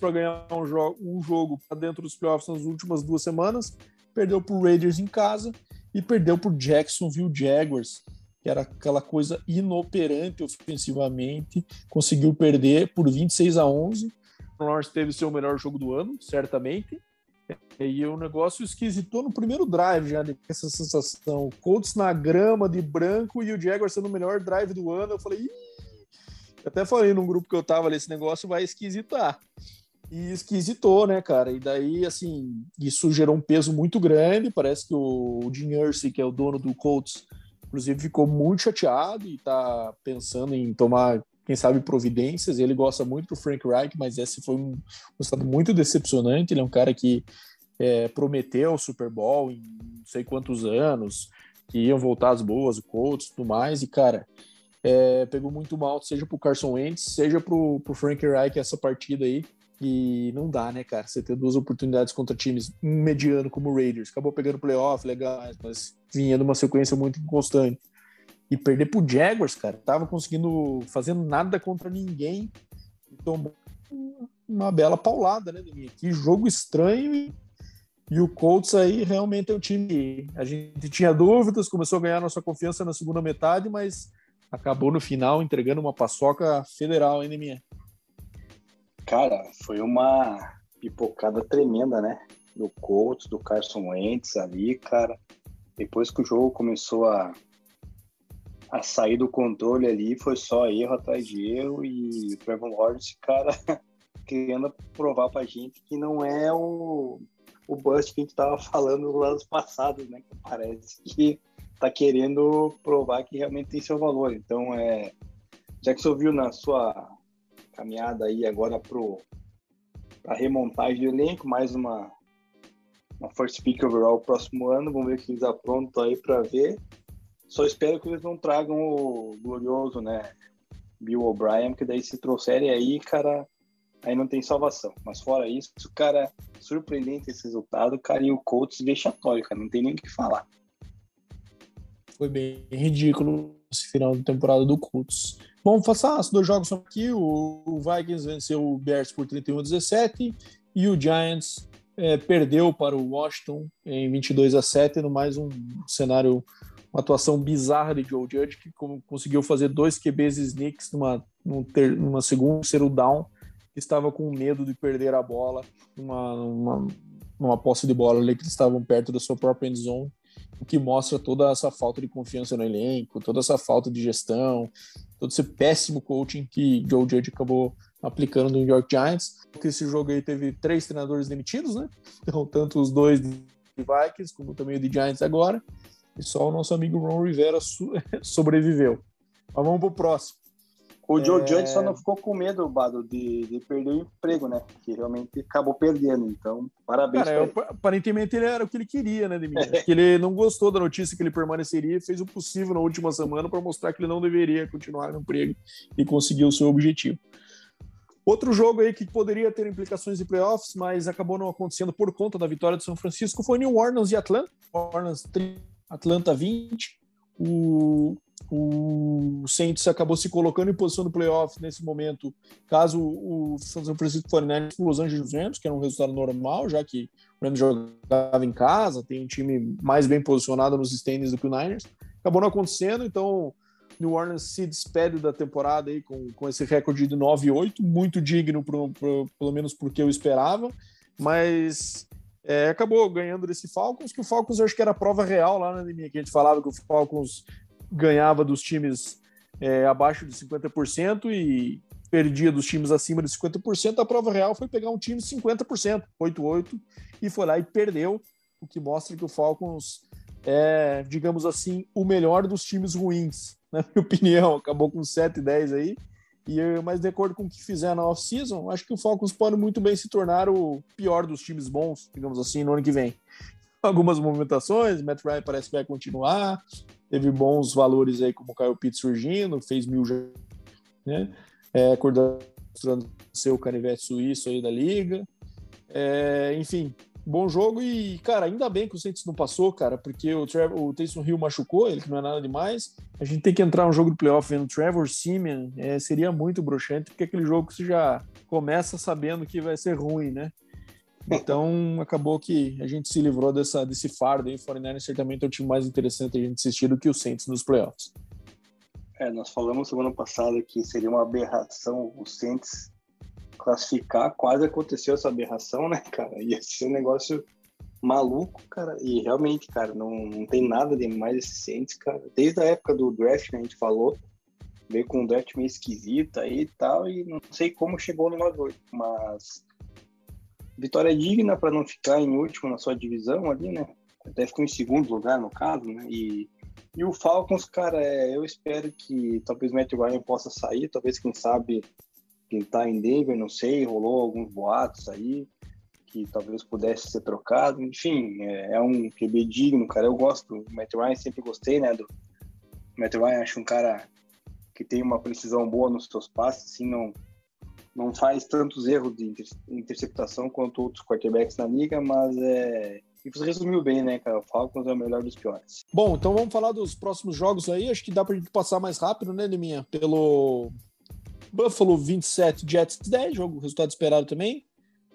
para ganhar um jogo, um jogo para dentro dos playoffs nas últimas duas semanas. Perdeu para Raiders em casa e perdeu para Jacksonville Jaguars, que era aquela coisa inoperante ofensivamente. Conseguiu perder por 26 a 11. O Lawrence teve seu melhor jogo do ano, certamente. E o negócio esquisitou no primeiro drive já, essa sensação. Colts na grama de branco e o Jaguar sendo o melhor drive do ano. Eu falei, Ih! até falei num grupo que eu tava ali, esse negócio vai esquisitar. E esquisitou, né, cara? E daí, assim, isso gerou um peso muito grande. Parece que o Jim Irsay, que é o dono do Colts, inclusive ficou muito chateado e tá pensando em tomar quem sabe, providências. Ele gosta muito do Frank Reich, mas esse foi um, estado muito decepcionante. Ele é um cara que é, prometeu o Super Bowl em não sei quantos anos, que iam voltar as boas, o Colts e tudo mais, e cara, é, pegou muito mal, seja pro Carson Wentz, seja pro, pro Frank Reich essa partida aí. E não dá, né, cara? Você ter duas oportunidades contra times mediano como o Raiders. Acabou pegando playoff, legal, mas vinha numa sequência muito inconstante e perder pro Jaguars, cara. Tava conseguindo fazer nada contra ninguém e tomou uma bela paulada, né, Deminha? Que jogo estranho e, e o Colts aí realmente é um time. A gente tinha dúvidas, começou a ganhar nossa confiança na segunda metade, mas acabou no final entregando uma paçoca federal, hein, Deminha? Cara, foi uma pipocada tremenda, né? Do Colts, do Carson Wentz ali, cara. Depois que o jogo começou a a sair do controle ali foi só erro atrás de erro e o Trevor Lawrence, cara, querendo provar pra gente que não é o, o bust que a gente tava falando nos anos passados, né? Que parece que tá querendo provar que realmente tem seu valor. Então, é, já que você ouviu na sua caminhada aí agora pro a remontagem do elenco, mais uma uma first pick overall próximo ano, vamos ver o que eles aprontam aí para ver só espero que eles não tragam o glorioso, né? Bill O'Brien, que daí se trouxerem aí, cara, aí não tem salvação. Mas fora isso, cara, surpreendente esse resultado, cara, e o Colts vexatório, cara, não tem nem o que falar. Foi bem ridículo esse final de temporada do Colts. Bom, passar os dois jogos aqui, o Vikings venceu o Bears por 31 a 17 e o Giants é, perdeu para o Washington em 22 a 7 no mais um cenário uma atuação bizarra de Joe Judge, que conseguiu fazer dois QBs sneaks numa, numa, segunda, terceiro down, que estava com medo de perder a bola numa posse de bola ali que eles estavam perto da sua própria end zone, o que mostra toda essa falta de confiança no elenco, toda essa falta de gestão, todo esse péssimo coaching que Joe Judge acabou aplicando no New York Giants. Esse jogo aí teve três treinadores demitidos, né? Então, tanto os dois de Vikings como também o de Giants agora e só o nosso amigo Ron Rivera sobreviveu. Mas vamos pro próximo. O Joe é... Judge só não ficou com medo, Bado, de, de perder o emprego, né? Que realmente acabou perdendo. Então, parabéns. Cara, eu, aparentemente ele era o que ele queria, né, Demir? que ele não gostou da notícia que ele permaneceria e fez o possível na última semana para mostrar que ele não deveria continuar no emprego e conseguir o seu objetivo. Outro jogo aí que poderia ter implicações de playoffs, mas acabou não acontecendo por conta da vitória de São Francisco foi New Orleans e Atlanta. Orleans Atlanta 20. O, o Saints acabou se colocando em posição no playoff nesse momento, caso o São Francisco 49ers para Los Angeles Rams, que era um resultado normal, já que o Rams jogava em casa, tem um time mais bem posicionado nos standings do que o Niners. Acabou não acontecendo, então New Orleans se despede da temporada aí com, com esse recorde de 9-8, muito digno, pro, pro, pelo menos porque eu esperava, mas é, acabou ganhando desse Falcons, que o Falcons eu acho que era a prova real lá na né, que a gente falava que o Falcons ganhava dos times é, abaixo de 50% e perdia dos times acima de 50%, a prova real foi pegar um time de 50%, 8-8, e foi lá e perdeu, o que mostra que o Falcons é, digamos assim, o melhor dos times ruins, na minha opinião. Acabou com 7 10 aí. E, mas de acordo com o que fizer na off-season, acho que o Falcons pode muito bem se tornar o pior dos times bons, digamos assim, no ano que vem. Algumas movimentações, Matt Ryan parece que vai continuar, teve bons valores aí, como o Kyle Pitts surgindo, fez mil já, né? É, acordando ser o canivete suíço aí da liga. É, enfim, bom jogo e, cara, ainda bem que o Saints não passou, cara, porque o, Trevor, o Taysom Hill machucou, ele que não é nada demais. A gente tem que entrar no jogo de playoff vendo Trevor Simeon, é, seria muito broxante, porque é aquele jogo que você já começa sabendo que vai ser ruim, né? Então, acabou que a gente se livrou dessa, desse fardo aí. O 49 certamente é o time mais interessante a gente assistir do que o Saints nos playoffs. É, nós falamos semana passada que seria uma aberração o Saints classificar, quase aconteceu essa aberração, né, cara? Ia ser um negócio maluco, cara. E realmente, cara, não, não tem nada de mais esse cara. Desde a época do draft, né, a gente falou, veio com um draft meio esquisito aí e tal, e não sei como chegou no 9 mas vitória digna para não ficar em último na sua divisão ali, né? Até ficou em segundo lugar, no caso, né? E, e o Falcons, cara, é, eu espero que talvez o Matt Ryan possa sair, talvez, quem sabe, quem tá em Denver, não sei, rolou alguns boatos aí que talvez pudesse ser trocado. Enfim, é, é um QB digno, cara. Eu gosto do Matt Ryan, sempre gostei, né? Do Matt Ryan, acho um cara que tem uma precisão boa nos seus passes, assim, não, não faz tantos erros de interceptação quanto outros quarterbacks na liga, mas é. E você resumiu bem, né, cara? O Falcons é o melhor dos piores. Bom, então vamos falar dos próximos jogos aí. Acho que dá pra gente passar mais rápido, né, Liminha? Pelo Buffalo 27, Jets 10, jogo resultado esperado também.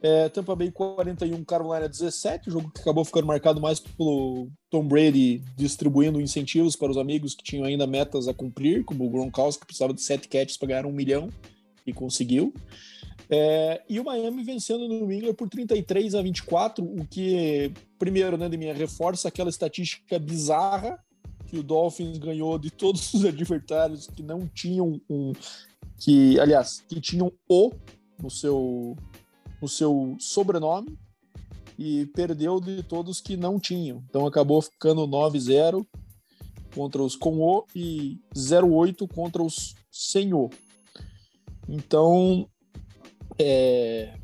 É, Tampa Bay 41, Carolina 17, jogo que acabou ficando marcado mais pelo Tom Brady distribuindo incentivos para os amigos que tinham ainda metas a cumprir, como o Gronkowski, que precisava de 7 catches para ganhar um milhão e conseguiu. É, e o Miami vencendo no New England por 33 a 24, o que, primeiro, né, de minha reforça aquela estatística bizarra que o Dolphins ganhou de todos os adversários que não tinham um que, aliás, que tinham o no seu, no seu sobrenome e perdeu de todos que não tinham. Então acabou ficando 9-0 contra os com o e 0-8 contra os sem o. Então, é,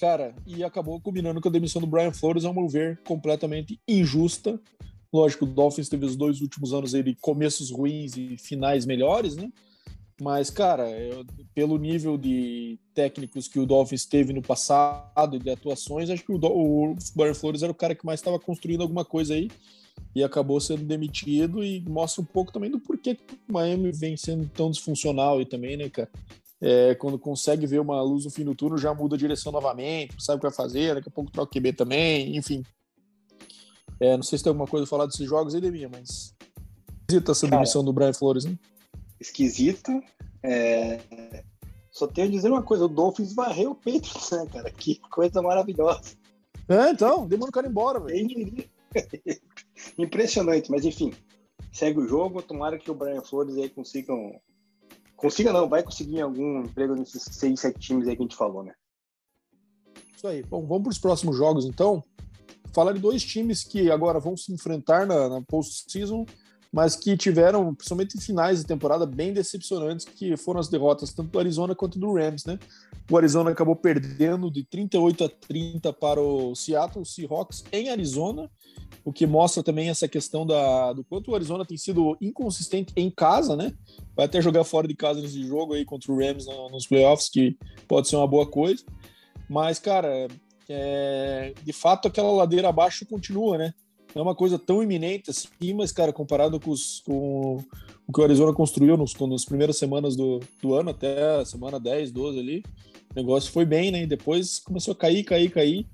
cara, e acabou combinando com a demissão do Brian Flores, ao meu ver, completamente injusta. Lógico, o Dolphins teve os dois últimos anos ele começos ruins e finais melhores, né? Mas, cara, eu, pelo nível de técnicos que o Dolphins teve no passado de atuações, acho que o, o Flores era o cara que mais estava construindo alguma coisa aí e acabou sendo demitido e mostra um pouco também do porquê que o Miami vem sendo tão disfuncional e também, né, cara? É, quando consegue ver uma luz no fim do turno, já muda a direção novamente, sabe o que vai fazer, daqui a pouco troca o QB também, enfim. É, não sei se tem alguma coisa a falar desses jogos aí, Deminha, mas visita essa demissão do Brian Flores, né? esquisita. É... Só tenho a dizer uma coisa: o Dolphins varreu o Patriots, né, cara? Que coisa maravilhosa. É, então, demora o cara embora, velho. Impressionante, mas enfim, segue o jogo. Tomara que o Brian Flores aí consiga. Consiga não, vai conseguir algum emprego nesses seis, sete times aí que a gente falou, né? Isso aí. Bom, vamos para os próximos jogos então. Falar de dois times que agora vão se enfrentar na, na post-season mas que tiveram, principalmente em finais de temporada, bem decepcionantes, que foram as derrotas tanto do Arizona quanto do Rams, né? O Arizona acabou perdendo de 38 a 30 para o Seattle Seahawks em Arizona, o que mostra também essa questão da, do quanto o Arizona tem sido inconsistente em casa, né? Vai até jogar fora de casa nesse jogo aí contra o Rams nos playoffs, que pode ser uma boa coisa. Mas, cara, é, de fato aquela ladeira abaixo continua, né? não é uma coisa tão iminente assim, mas, cara, comparado com, os, com o que o Arizona construiu nos, nas primeiras semanas do, do ano, até a semana 10, 12 ali, o negócio foi bem, né? E depois começou a cair, cair, cair,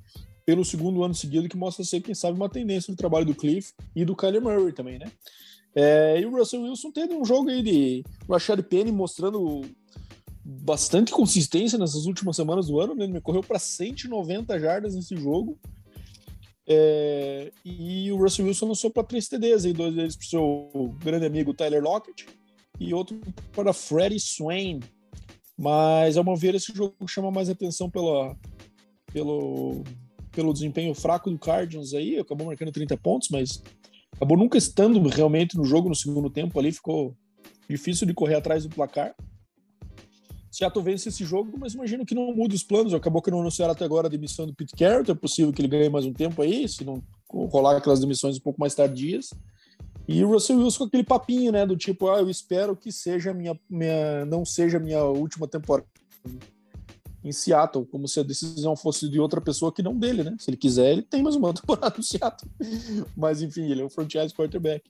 pelo segundo ano seguido, que mostra ser, quem sabe, uma tendência do trabalho do Cliff e do Kyler Murray também, né? É, e o Russell Wilson teve um jogo aí de Rashad Penny mostrando bastante consistência nessas últimas semanas do ano, né? Ele correu para 190 jardas nesse jogo É, e o Russell Wilson lançou para três TDs, aí, dois deles para o seu grande amigo Tyler Lockett e outro para Freddie Swain. Mas, ao meu ver, esse jogo chama mais atenção pela, pelo, pelo desempenho fraco do Cardinals aí. Acabou marcando 30 pontos, mas acabou nunca estando realmente no jogo no segundo tempo ali. Ficou difícil de correr atrás do placar. Seattle vence esse jogo, mas imagino que não mude os planos. Acabou que não anunciaram até agora a demissão do Pete Carroll. É possível que ele ganhe mais um tempo aí, se não rolar aquelas demissões um pouco mais tardias. E o Russell Wilson com aquele papinho, né? Do tipo, ah, eu espero que seja minha, minha não seja minha última temporada em Seattle, como se a decisão fosse de outra pessoa que não dele, né? Se ele quiser, ele tem mais uma temporada no Seattle. Mas enfim, ele é um franchise quarterback.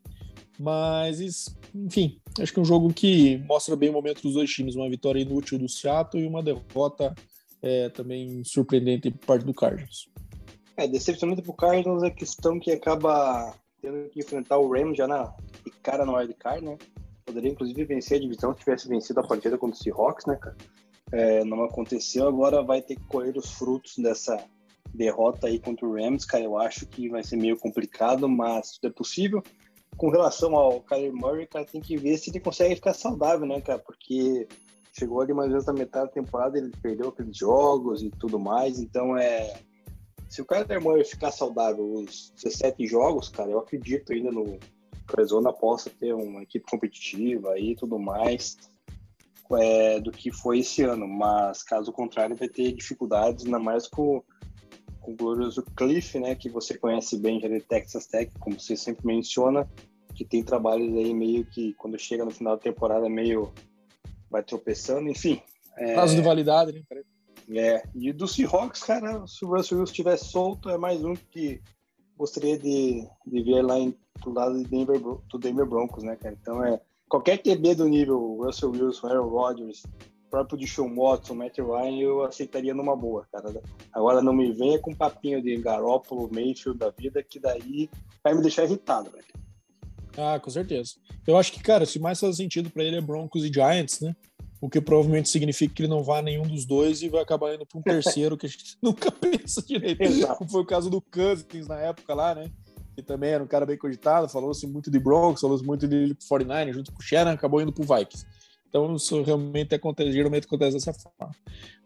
Mas, enfim, acho que é um jogo que mostra bem o momento dos dois times. Uma vitória inútil do Seattle e uma derrota é, também surpreendente por parte do Cardinals. É, decepcionante pro Cardinals é a questão que acaba tendo que enfrentar o Rams já na cara no wildcard, né? Poderia, inclusive, vencer a divisão se tivesse vencido a partida contra o Seahawks, né, cara? É, não aconteceu, agora vai ter que colher os frutos dessa derrota aí contra o Rams, cara. Eu acho que vai ser meio complicado, mas tudo é possível com relação ao Kyler Murray, cara, tem que ver se ele consegue ficar saudável, né, cara? Porque chegou ali mais ou menos na metade da temporada, ele perdeu aqueles jogos e tudo mais, então é. Se o Kyler Murray ficar saudável os 17 jogos, cara, eu acredito ainda no que Arizona possa ter uma equipe competitiva e tudo mais é, do que foi esse ano, mas caso contrário vai ter dificuldades, ainda mais com, com o glorioso Cliff, né, que você conhece bem já de Texas Tech, como você sempre menciona, que tem trabalhos aí meio que quando chega no final da temporada meio vai tropeçando, enfim. É... Prazo de validade, né? É, e do Seahawks, cara, se o Russell Wilson estiver solto, é mais um que gostaria de, de ver lá em, do lado de Denver, do Denver Broncos, né, cara? Então é qualquer QB do nível Russell Wilson, Aaron Rodgers, próprio de Sean Watson, Matt Ryan, eu aceitaria numa boa, cara. Agora não me venha com papinho de Garoppolo, Mayfield da vida, que daí vai me deixar irritado, velho. Ah, com certeza. Eu acho que, cara, se mais faz sentido para ele é Broncos e Giants, né? O que provavelmente significa que ele não vá a nenhum dos dois e vai acabar indo para um terceiro que a gente nunca pensa direito. Como foi o caso do Cousins na época lá, né? Que também era um cara bem cogitado, falou-se muito de Broncos, falou-se muito de 49 junto com o Shannon, acabou indo para o Vikings. Então, isso realmente acontece, geralmente acontece dessa forma.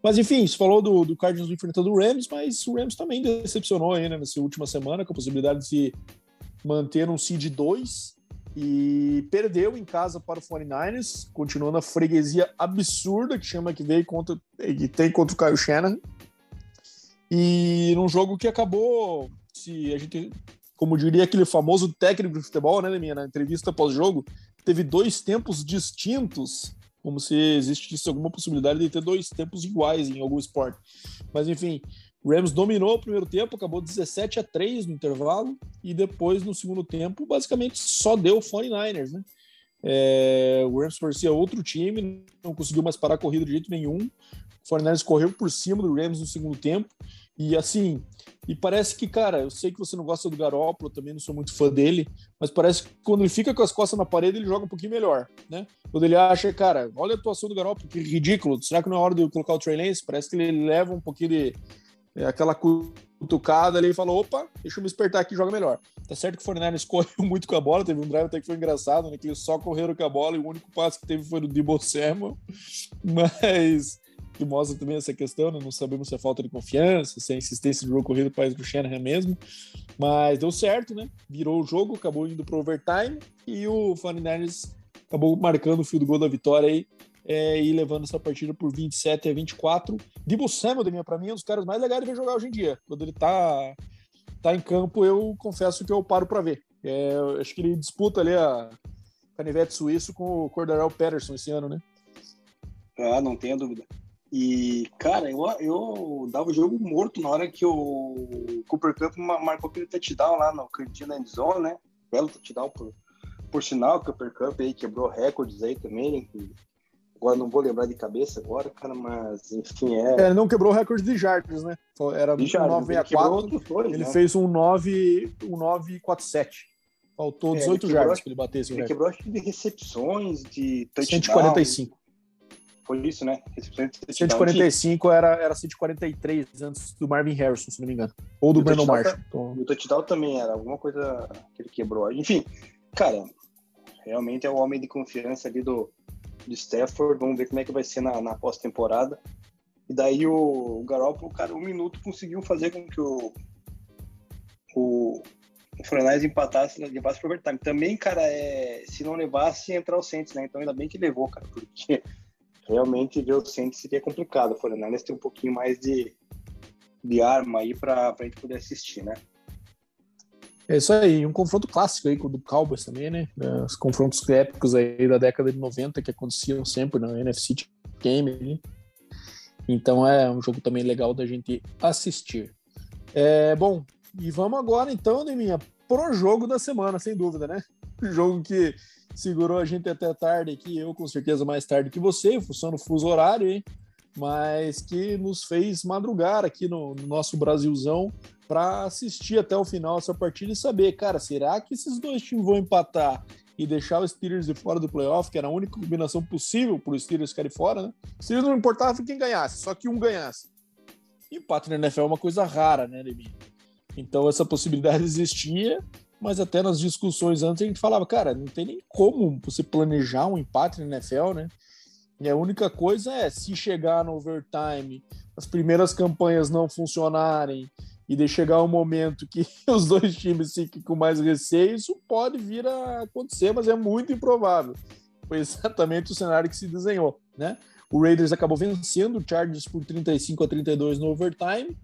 Mas, enfim, você falou do, do Cardinals enfrentando o Rams, mas o Rams também decepcionou aí, né, nessa última semana, com a possibilidade de se manter um seed 2 e perdeu em casa para o 49ers, continuando a freguesia absurda que chama que veio contra que tem contra o Kyle Shannon. E num jogo que acabou, se a gente, como diria aquele famoso técnico de futebol, né, minha na entrevista pós-jogo, teve dois tempos distintos como se existisse alguma possibilidade de ter dois tempos iguais em algum esporte. Mas enfim, o Rams dominou o primeiro tempo, acabou 17 a 3 no intervalo, e depois no segundo tempo, basicamente só deu 49ers, né? É, o Rams parecia outro time, não conseguiu mais parar a corrida de jeito nenhum. O 49ers correu por cima do Rams no segundo tempo. E assim, e parece que, cara, eu sei que você não gosta do Garoppolo, também não sou muito fã dele, mas parece que quando ele fica com as costas na parede, ele joga um pouquinho melhor, né? Quando ele acha, cara, olha a atuação do Garoppolo, que ridículo, será que não é hora de colocar o Trey Lance? Parece que ele leva um pouquinho de é, aquela cutucada ali e fala, opa, deixa eu me espertar aqui, joga melhor. Tá certo que o Fortnite correu muito com a bola, teve um drive até que foi engraçado, né? Que eles só correram com a bola e o único passe que teve foi do Debo Samuel, mas que mostra também essa questão, né? não sabemos se é falta de confiança, se é insistência de jogo corrido para o Shanahan mesmo, mas deu certo, né? Virou o jogo, acabou indo para overtime e o 49ers acabou marcando o fio do gol da vitória aí é, e levando essa partida por 27 a 24. Debo Samuel, para mim, é um dos caras mais legais de ver jogar hoje em dia. Quando ele tá, tá em campo, eu confesso que eu paro para ver. É, acho que ele disputa ali a canivete suíço com o Cordarel Patterson esse ano, né? Ah, não tenho dúvida. E, cara, eu, eu dava o jogo morto na hora que o Cooper Cup marcou aquele touchdown lá no cantinho da endzone, né? Belo touchdown, por, por sinal, o Cooper Cup aí quebrou recordes aí também. Agora não vou lembrar de cabeça agora, cara, mas enfim, é. é não quebrou recorde de jardas, né? Era de jardas, 964. Ele, ele né? fez um 9, um 947. Faltou 18 é, jardas para ele esse ele recorde. quebrou acho que de recepções, de touchdown. 145. Foi isso, né? 145 era, era 143 antes do Marvin Harrison, se não me engano. Ou do Brandon Marshall. Tá, então... E o touchdown também era alguma coisa que ele quebrou. Enfim, cara, realmente é o homem de confiança ali do, do Stafford. Vamos ver como é que vai ser na, na pós-temporada. E daí o, o Garoppolo, cara, um minuto conseguiu fazer com que o, o, o Fornais empatasse, levasse pro overtime. Também, cara, é, se não levasse, ia entrar o Saints, né? Então ainda bem que levou, cara, porque realmente ver o seria complicado. O Fornais tem um pouquinho mais de, de arma aí para a gente poder assistir, né? É isso aí, um confronto clássico aí com o do Cowboys também, né? Os confrontos épicos aí da década de 90 que aconteciam sempre na NFC Game. Né? Então é um jogo também legal da gente assistir. É, bom, e vamos agora então, Neminha, pro jogo da semana, sem dúvida, né? Jogo que segurou a gente até tarde aqui, eu com certeza mais tarde que você, em fuso horário, hein? Mas que nos fez madrugar aqui no, no nosso Brasilzão para assistir até o final essa partida e saber, cara, será que esses dois times vão empatar e deixar os Steelers de fora do playoff, que era a única combinação possível para os Steelers ficarem fora, né? Não importava quem ganhasse, só que um ganhasse. Empate na NFL é uma coisa rara, né, Leminha? Então essa possibilidade existia, mas até nas discussões antes a gente falava, cara, não tem nem como você planejar um empate na NFL, né? E a única coisa é se chegar no overtime, as primeiras campanhas não funcionarem e de chegar um momento que os dois times fiquem com mais receio, isso pode vir a acontecer, mas é muito improvável. Foi exatamente o cenário que se desenhou, né? O Raiders acabou vencendo o Chargers por 35 a 32 no overtime,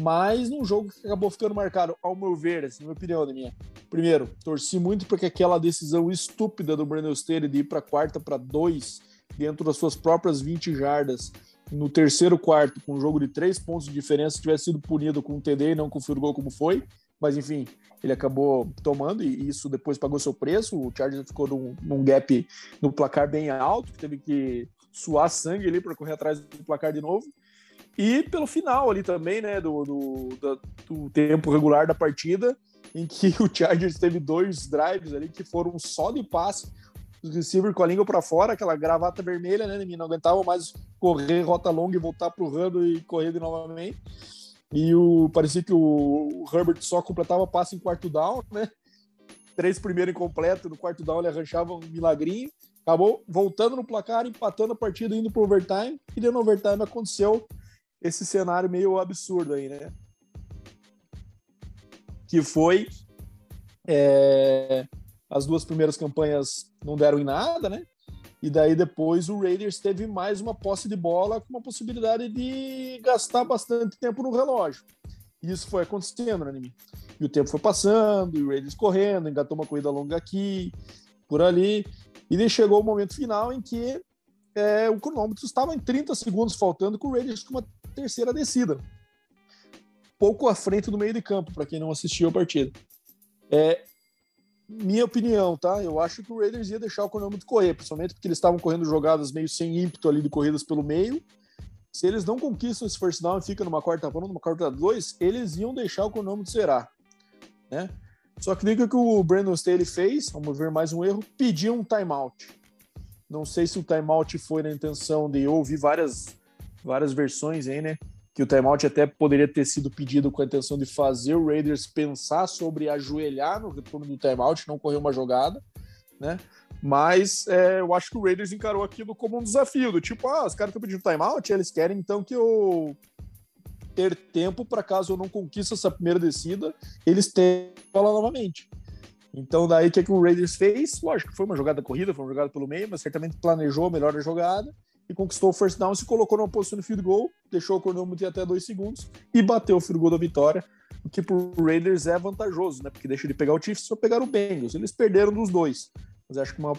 mas num jogo que acabou ficando marcado, ao meu ver, assim, na minha opinião, da minha. Primeiro, torci muito porque aquela decisão estúpida do Brandon Staley de ir para quarta para dois dentro das suas próprias 20 jardas no terceiro quarto, com um jogo de três pontos de diferença, tivesse sido punido com um TD e não com o field como foi. Mas enfim, ele acabou tomando e isso depois pagou seu preço. O Chargers ficou num, num gap no placar bem alto, que teve que suar sangue ali para correr atrás do placar de novo. E pelo final ali também, né, do, do, do, do tempo regular da partida, em que o Chargers teve dois drives ali que foram só de passe os receivers com a língua para fora, aquela gravata vermelha, né? Não aguentavam mais correr rota longa e voltar pro rando e correr de novamente. E o, parecia que o, Herbert só completava passe em quarto down, né? Três primeiros incompleto, no quarto down ele arranchava um milagrinho. Acabou voltando no placar, empatando a partida, indo pro overtime. E no overtime aconteceu esse cenário meio absurdo aí, né? Que foi é, as duas primeiras campanhas não deram em nada, né? E daí depois o Raiders teve mais uma posse de bola com uma possibilidade de gastar bastante tempo no relógio. E isso foi acontecendo, né, mim? E o tempo foi passando, e o Raiders correndo, engatou uma corrida longa aqui, por ali. E daí chegou o momento final em que é, o cronômetro estava em 30 segundos faltando com o Raiders com uma terceira descida. Pouco à frente do meio de campo, para quem não assistiu a partida. É, minha opinião, tá? Eu acho que o Raiders ia deixar o cronômetro correr, principalmente porque eles estavam correndo jogadas meio sem ímpeto ali de corridas pelo meio. Se eles não conquistam esse first down e ficam numa quarta para numa quarta dois, eles iam deixar o cronômetro zerar, né? Só que o que o Brandon Staley fez, vamos ver mais um erro, pediu um timeout. Não sei se o timeout foi na intenção de ouvir várias, várias versões aí, né? que o timeout até poderia ter sido pedido com a intenção de fazer o Raiders pensar sobre ajoelhar no retorno do timeout, não correr uma jogada, né? Mas é, eu acho que o Raiders encarou aquilo como um desafio, do tipo, ah, os caras estão pedindo timeout, eles querem então que eu ter tempo para caso eu não conquista essa primeira descida, eles tenham bola novamente. Então, daí o que, que o Raiders fez? Lógico, foi uma jogada corrida, foi uma jogada pelo meio, mas certamente planejou melhor a jogada e conquistou o first down, se colocou numa posição de field goal, deixou o cronômetro até dois segundos e bateu o field goal da vitória, o que para Raiders é vantajoso, né? Porque deixa de pegar o Chiefs só pegar o Bengals. Eles perderam dos dois, mas acho que uma,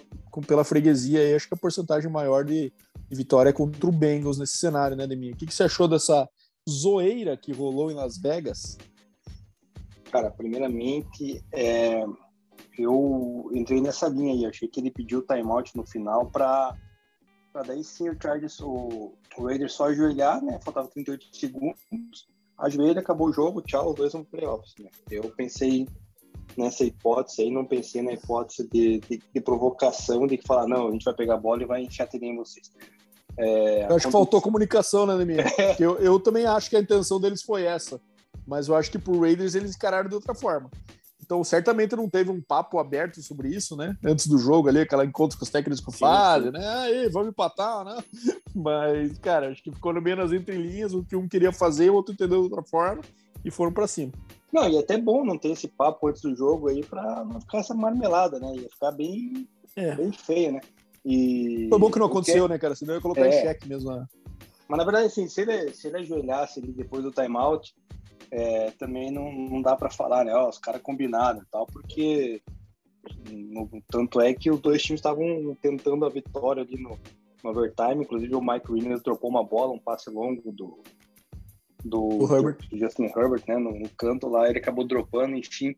pela freguesia aí, acho que a porcentagem maior de, de vitória é contra o Bengals nesse cenário, né, Deminha? O que, que você achou dessa zoeira que rolou em Las Vegas? Cara, primeiramente, é, eu entrei nessa linha aí. Achei que ele pediu timeout no final para para daí sim o Chargers, o, o Raiders só ajoelhar, né? Faltava 38 segundos. Ajoelha, acabou o jogo, tchau, os dois vão playoffs, né? Eu pensei nessa hipótese aí, não pensei na hipótese de, de, de, provocação, de falar, não, a gente vai pegar a bola e vai enxatear em vocês. É, eu acho que faltou comunicação, né, Neminha? eu, eu também acho que a intenção deles foi essa. Mas eu acho que pro Raiders eles encararam de outra forma. Então, certamente não teve um papo aberto sobre isso, né? Antes do jogo ali, aquela encontro com os técnicos que fazem, né? Aí, vamos empatar, né? Mas, cara, acho que ficou no meio nas entrelinhas, o que um queria fazer, o outro entendeu de outra forma, e foram para cima. Não, e é até bom não ter esse papo antes do jogo aí para não ficar essa marmelada, né? Ia ficar bem, é. bem feio, né? E... Foi bom que não aconteceu, né, cara? Senão eu ia colocar é. em xeque mesmo. Né? Mas na verdade, assim, se ele, se ele ajoelhasse ali depois do timeout, é, também não, não dá para falar, né? Ó, os caras combinaram e tal, porque no, tanto é que os dois times estavam tentando a vitória ali no, no overtime. Inclusive, o Mike Williams dropou uma bola, um passe longo do, do, Herbert. do Justin Herbert, né? No, no, canto lá, ele acabou dropando, enfim.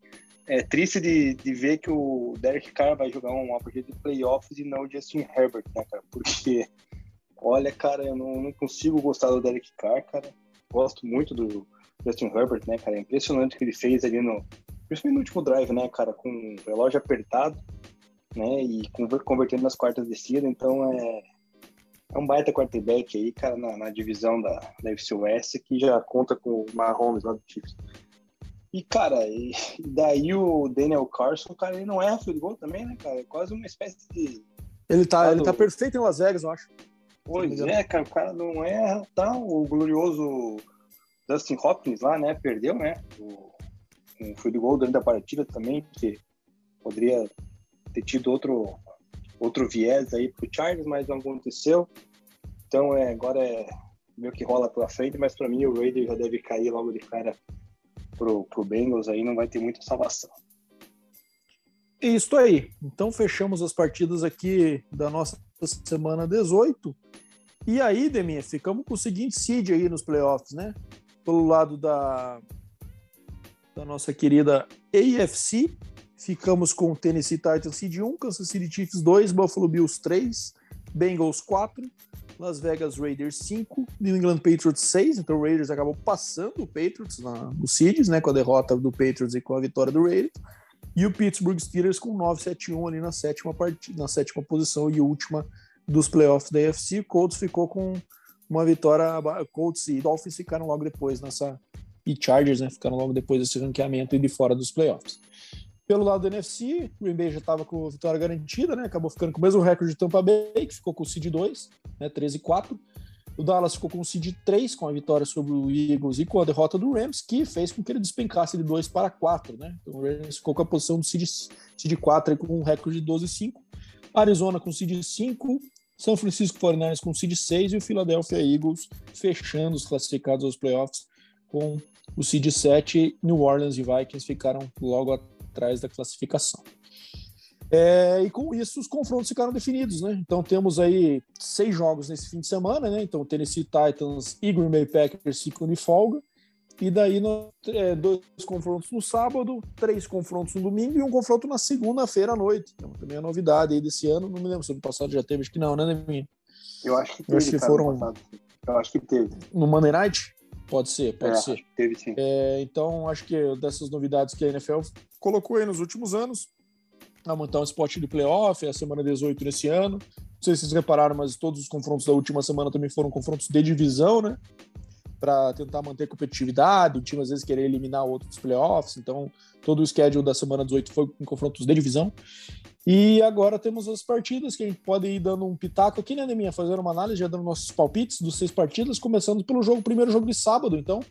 É triste de, de ver que o Derek Carr vai jogar uma partida de playoffs e não o Justin Herbert, né, cara? Porque, olha, cara, eu não, não consigo gostar do Derek Carr, cara. Gosto muito do, Justin Herbert, né, cara? É impressionante o que ele fez ali no. Principalmente no último drive, né, cara? Com o relógio apertado, né? E convertendo nas quartas descidas. Então é. É um baita quarterback aí, cara, na, na divisão da, da FC West, que já conta com o Mahomes lá do Chiefs. E, cara, e daí o Daniel Carson, cara, ele não erra field goal também, né, cara? É quase uma espécie de. Ele tá, ele tá perfeito em Las Vegas, eu acho. Pois é, cara, o cara não erra, tá? O glorioso Dustin Hopkins lá, né? Perdeu, né? O, um field goal durante a partida também, que poderia ter tido outro, outro viés aí pro Charles, mas não aconteceu. Então é, agora é meio que rola pela frente, mas para mim o Raiders já deve cair logo de cara pro, pro Bengals aí, não vai ter muita salvação. Isso aí. Então fechamos as partidas aqui da nossa semana 18. E aí, Deminha, ficamos com o seguinte seed aí nos playoffs, né? pelo lado da, da nossa querida AFC, ficamos com Tennessee Titans Seed 1, Kansas City Chiefs 2, Buffalo Bills 3, Bengals 4, Las Vegas Raiders 5, New England Patriots 6, então o Raiders acabou passando o Patriots na, no Seeds, né, com a derrota do Patriots e com a vitória do Raiders, e o Pittsburgh Steelers com 9-7-1 ali na sétima, part... na sétima posição e última dos playoffs da AFC, o Colts ficou com uma vitória. Colts e Dolphins ficaram logo depois nessa. E Chargers, né? Ficaram logo depois desse ranqueamento e de fora dos playoffs. Pelo lado do NFC, o Green Bay já estava com vitória garantida, né? Acabou ficando com o mesmo recorde de Tampa Bay, que ficou com o seed 2, né? 13 e 4. O Dallas ficou com o seed 3, com a vitória sobre o Eagles e com a derrota do Rams, que fez com que ele despencasse de 2 para 4, né? Então o Rams ficou com a posição do seed, seed 4 aí, com um recorde de 12 e 5. Arizona com seed 5, são Francisco 49ers com seed 6 e o Philadelphia Eagles fechando os classificados aos playoffs com o seed 7. New Orleans e Vikings ficaram logo atrás da classificação. É, e com isso os confrontos ficaram definidos, né? Então temos aí seis jogos nesse fim de semana, né? Então Tennessee Titans e Green Bay Packers ficam de folga. E daí no, é, dois confrontos no sábado, três confrontos no domingo e um confronto na segunda-feira à noite. Então, também é novidade aí desse ano. Não me lembro se ano passado já teve, acho que não, né, Neminha? Eu acho que teve. Eu acho que foram. Eu acho que teve. No Monday Night? Pode ser, pode é, ser. teve sim. É, então, acho que dessas novidades que a NFL colocou aí nos últimos anos, a montar um spot de playoff, é a semana 18 nesse ano. Não sei se vocês repararam, mas todos os confrontos da última semana também foram confrontos de divisão, né? Para tentar manter competitividade, o time às vezes querer eliminar outros playoffs, então todo o schedule da semana 18 foi em confrontos de divisão. E agora temos as partidas que a gente pode ir dando um pitaco aqui, né, Neminha? Fazendo uma análise, já dando nossos palpites dos seis partidas, começando pelo jogo, primeiro jogo de sábado, então,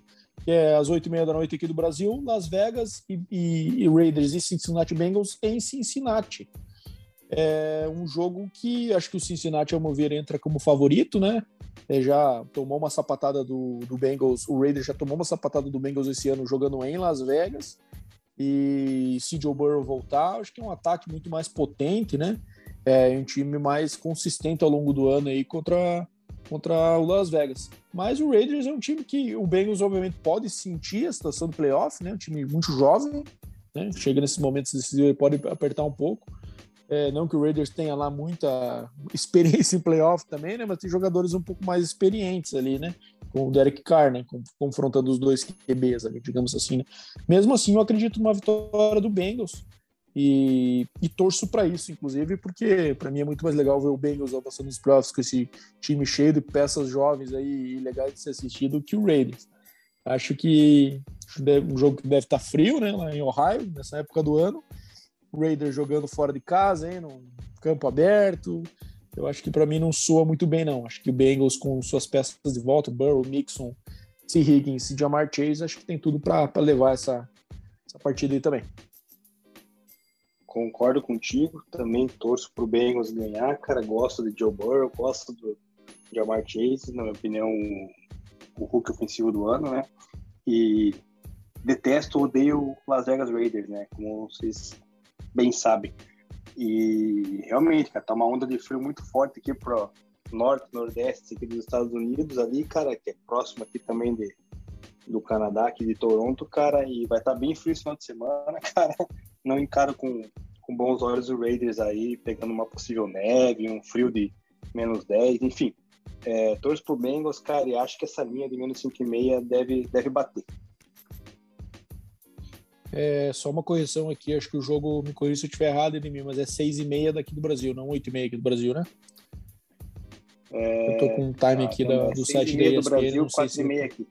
que é às oito e meia da noite aqui do Brasil, Las Vegas e, e, e Raiders e Cincinnati Bengals em Cincinnati. É um jogo que acho que o Cincinnati, ao meu ver, entra como favorito, né? Já tomou uma sapatada do, do Bengals, o Raiders já tomou uma sapatada do Bengals esse ano jogando em Las Vegas. E se Joe Burrow voltar, acho que é um ataque muito mais potente, né? É um time mais consistente ao longo do ano aí contra, contra o Las Vegas. Mas o Raiders é um time que o Bengals, obviamente, pode sentir a situação do playoff, né? Um time muito jovem, né? Chega nesses momentos decisivos e pode apertar um pouco. É, não que o Raiders tenha lá muita experiência em playoff também, né? Mas tem jogadores um pouco mais experientes ali, né? Com o Derek Carr, né? confrontando os dois QBs ali, digamos assim, né? Mesmo assim, eu acredito numa vitória do Bengals. E, e torço para isso, inclusive, porque para mim é muito mais legal ver o Bengals passando nos playoffs com esse time cheio de peças jovens aí e legais de ser assistido que o Raiders. Acho que um jogo que deve estar tá frio, né, lá em Ohio, nessa época do ano. Raiders jogando fora de casa, hein, no campo aberto. Eu acho que para mim não soa muito bem, não. Acho que o Bengals com suas peças de volta, Burrow, Mixon, C. Higgins e Jamar Chase, acho que tem tudo para levar essa, essa partida aí também. Concordo contigo, também torço pro Bengals ganhar, cara, gosto de Joe Burrow, gosto do Jamar Chase, na minha opinião, o Hulk ofensivo do ano, né? E detesto, odeio Las Vegas Raiders, né? Como vocês bem sabem. E realmente, cara, tá uma onda de frio muito forte aqui pro norte, nordeste aqui dos Estados Unidos ali, cara, que é próximo aqui também de, do Canadá, aqui de Toronto, cara, e vai estar tá bem frio esse final de semana, cara. Não encaro com, com bons olhos o Raiders aí, pegando uma possível neve, um frio de menos 10, enfim. É, torço pro Bengals, cara, e acho que essa linha de menos 5,5 deve, deve bater. É, só uma correção aqui, acho que o jogo, me corrija se eu estiver errado em mim, mas é 6,5 daqui do Brasil, não 8,5 aqui do Brasil, né? É... Eu tô com um time aqui da, do site da ESPN, do Brasil, não sei se... aqui.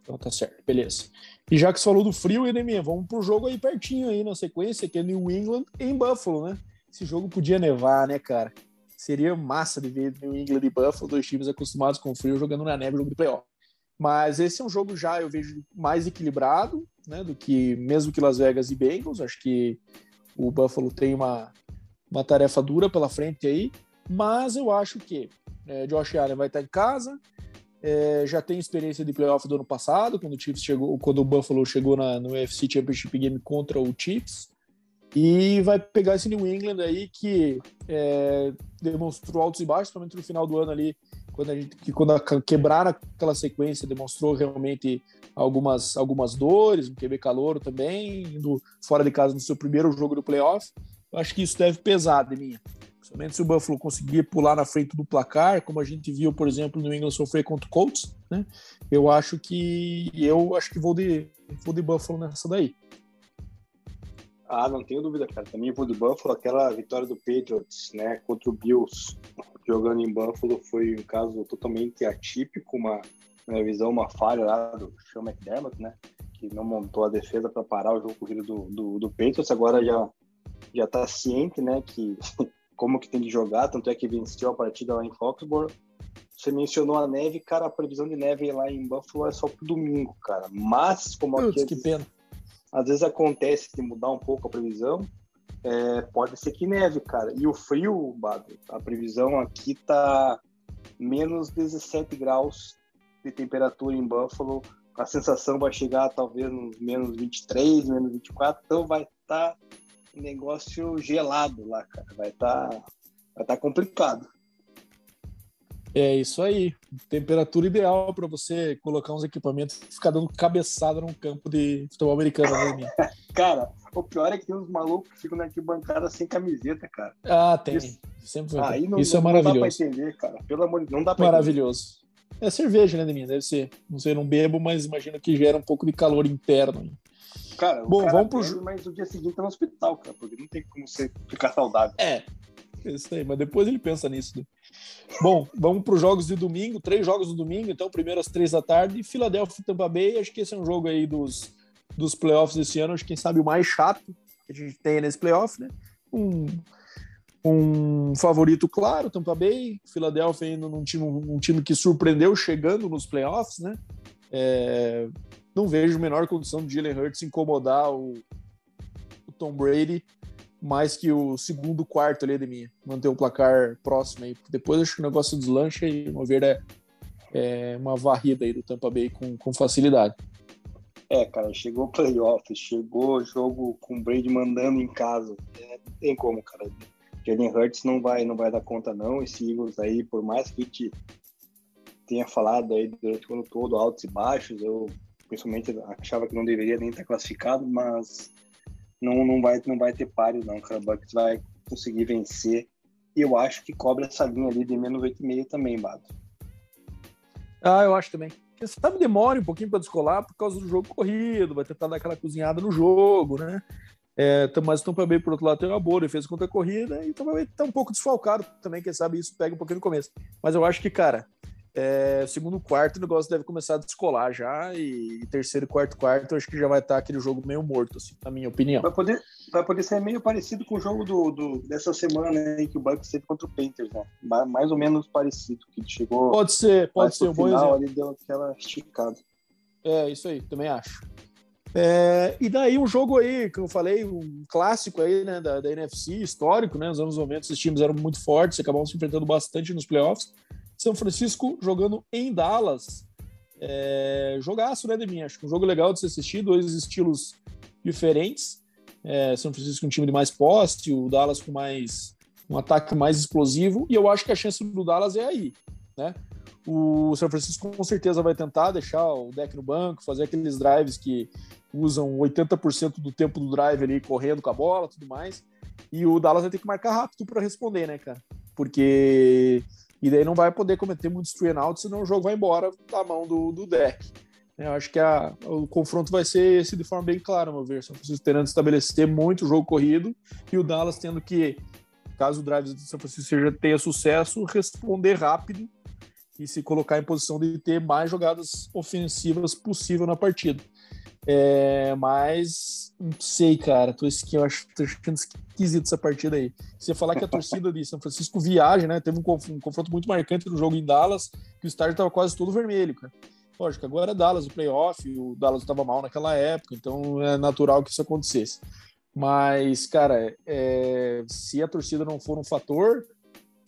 Então tá certo, beleza. E já que você falou do frio, Enemir, vamos pro jogo aí pertinho aí na sequência, que é New England em Buffalo, né? Esse jogo podia nevar, né, cara? Seria massa de ver New England e Buffalo, dois times acostumados com frio, jogando na neve, jogo de playoff. Mas esse é um jogo já, eu vejo, mais equilibrado, né, do que mesmo que Las Vegas e Bengals. Acho que o Buffalo tem uma, uma tarefa dura pela frente aí, mas eu acho que é, Josh Allen vai estar em casa, é, já tem experiência de playoff do ano passado, quando o Chiefs chegou, quando o Buffalo chegou na, no UFC Championship Game contra o Chiefs. E vai pegar esse New England aí que é, demonstrou altos e baixos, principalmente no final do ano ali, quando a gente que quando a, quebraram aquela sequência, demonstrou realmente algumas, algumas dores, um QB calor também, indo fora de casa no seu primeiro jogo do playoff. Eu acho que isso deve pesar de mim. Principalmente se o Buffalo conseguir pular na frente do placar, como a gente viu, por exemplo, no England sofrer contra o Colts, né? Eu acho que eu acho que vou de vou de Buffalo nessa daí. Ah, não tenho dúvida, cara. Também vou de Buffalo. Aquela vitória do Patriots, né, contra o Bills, jogando em Buffalo, foi um caso totalmente atípico, uma, na minha visão, uma falha lá do Sean McDermott, né, que não montou a defesa para parar o jogo corrido do, do, do Patriots. Agora já já está ciente, né, que como que tem que jogar, tanto é que venceu a partida lá em Foxborough. Você mencionou a neve, cara, a previsão de neve lá em Buffalo é só pro domingo, cara. Mas, como Putz, aqui, que pena às vezes acontece de mudar um pouco a previsão, é, pode ser que neve, cara. E o frio, Bado, a previsão aqui tá menos 17 graus de temperatura em Buffalo. A sensação vai chegar talvez nos menos 23, menos 24, então vai estar tá um negócio gelado lá, cara. Vai estar tá, vai tá complicado. É isso aí. Temperatura ideal para você colocar uns equipamentos e ficar dando cabeçada num campo de futebol americano, né, Cara, o pior é que tem uns malucos que ficam na arquibancada sem camiseta, cara. Ah, tem. Isso, Sempre ah, não, isso é maravilhoso. Não dá pra entender, cara. Pelo amor de Deus, não dá pra Maravilhoso. Entender. É cerveja, né, Deminha? Deve ser. Não sei, não bebo, mas imagino que gera um pouco de calor interno. Cara, Bom, cara vamos pro jogo. Mas o dia seguinte tá no hospital, cara, porque não tem como você ficar saudável. É, isso aí, mas depois ele pensa nisso. Né? Bom, vamos para os jogos de domingo, três jogos do domingo, então primeiro às três da tarde, Filadélfia e Tampa Bay, acho que esse é um jogo aí dos, dos playoffs desse ano, acho que quem sabe o mais chato que a gente tem nesse playoff, né? Um, um favorito claro, Tampa Bay, Filadélfia indo num time, um time que surpreendeu chegando nos playoffs, né? É, não vejo menor condição de Jalen Hurts incomodar o, o Tom Brady mais que o segundo quarto ali de mim, manter o placar próximo aí. Depois acho que o negócio deslancha e mover é, é uma varrida aí do Tampa Bay com, com facilidade. É, cara, chegou playoff, chegou jogo com o Brady mandando em casa. É, não tem como, cara. Jalen Hurts não vai, não vai dar conta, não. Esse Eagles aí, por mais que gente tenha falado aí durante o ano todo, altos e baixos, eu principalmente achava que não deveria nem estar classificado, mas não, não, vai, não vai ter páreo, não, cara. O Bucks vai conseguir vencer. E eu acho que cobra essa linha ali de menos 8,5 também, Bado. Ah, eu acho também. Quem sabe demore um pouquinho para descolar por causa do jogo corrido, vai tentar dar aquela cozinhada no jogo, né? É, mas o Tampa Bay, por outro lado, tem uma boa defesa contra a corrida e o Tampa Bay tá um pouco desfalcado também, quem sabe isso pega um pouquinho no começo. Mas eu acho que, cara, é, segundo quarto o negócio deve começar a descolar já e terceiro, quarto, quarto, acho que já vai estar tá aquele jogo meio morto, assim, na minha opinião. Vai poder, vai poder ser meio parecido com o jogo do, do dessa semana aí que o Bucks teve contra o Panthers, né? Mais ou menos parecido, que chegou. Pode ser, pode ser um bom exemplo. Ele deu aquela esticada. É, isso aí, também acho. É, e daí um jogo aí, que eu falei, um clássico aí, né, da, da NFC, histórico, né? Nos anos 90 esses times eram muito fortes, acabavam se enfrentando bastante nos playoffs. São Francisco jogando em Dallas. É, jogaço, né, Deminha? Acho que um jogo legal de se assistir, dois estilos diferentes. É, São Francisco um time de mais poste, o Dallas com mais um ataque mais explosivo, e eu acho que a chance do Dallas é aí, né? O São Francisco com certeza vai tentar deixar o deck no banco, fazer aqueles drives que usam 80% do tempo do drive ali correndo com a bola, tudo mais. E o Dallas vai ter que marcar rápido para responder, né, cara? Porque e daí não vai poder cometer muitos three and out, senão o jogo vai embora da mão do, do deck. Eu acho que a, o confronto vai ser esse de forma bem clara, meu ver. São Francisco tentando estabelecer muito o jogo corrido e o Dallas tendo que, caso o drive do São Francisco seja, tenha sucesso, responder rápido e se colocar em posição de ter mais jogadas ofensivas possível na partida. É, mas não sei, cara. Tô, eu acho, tô achando esquisito essa partida aí. Você falar que a torcida de São Francisco viaja, né? Teve um, um confronto muito marcante no jogo em Dallas, que o estádio tava quase todo vermelho, cara. Lógico, agora é Dallas, o playoff, o Dallas estava mal naquela época, então é natural que isso acontecesse. Mas, cara, é, se a torcida não for um fator,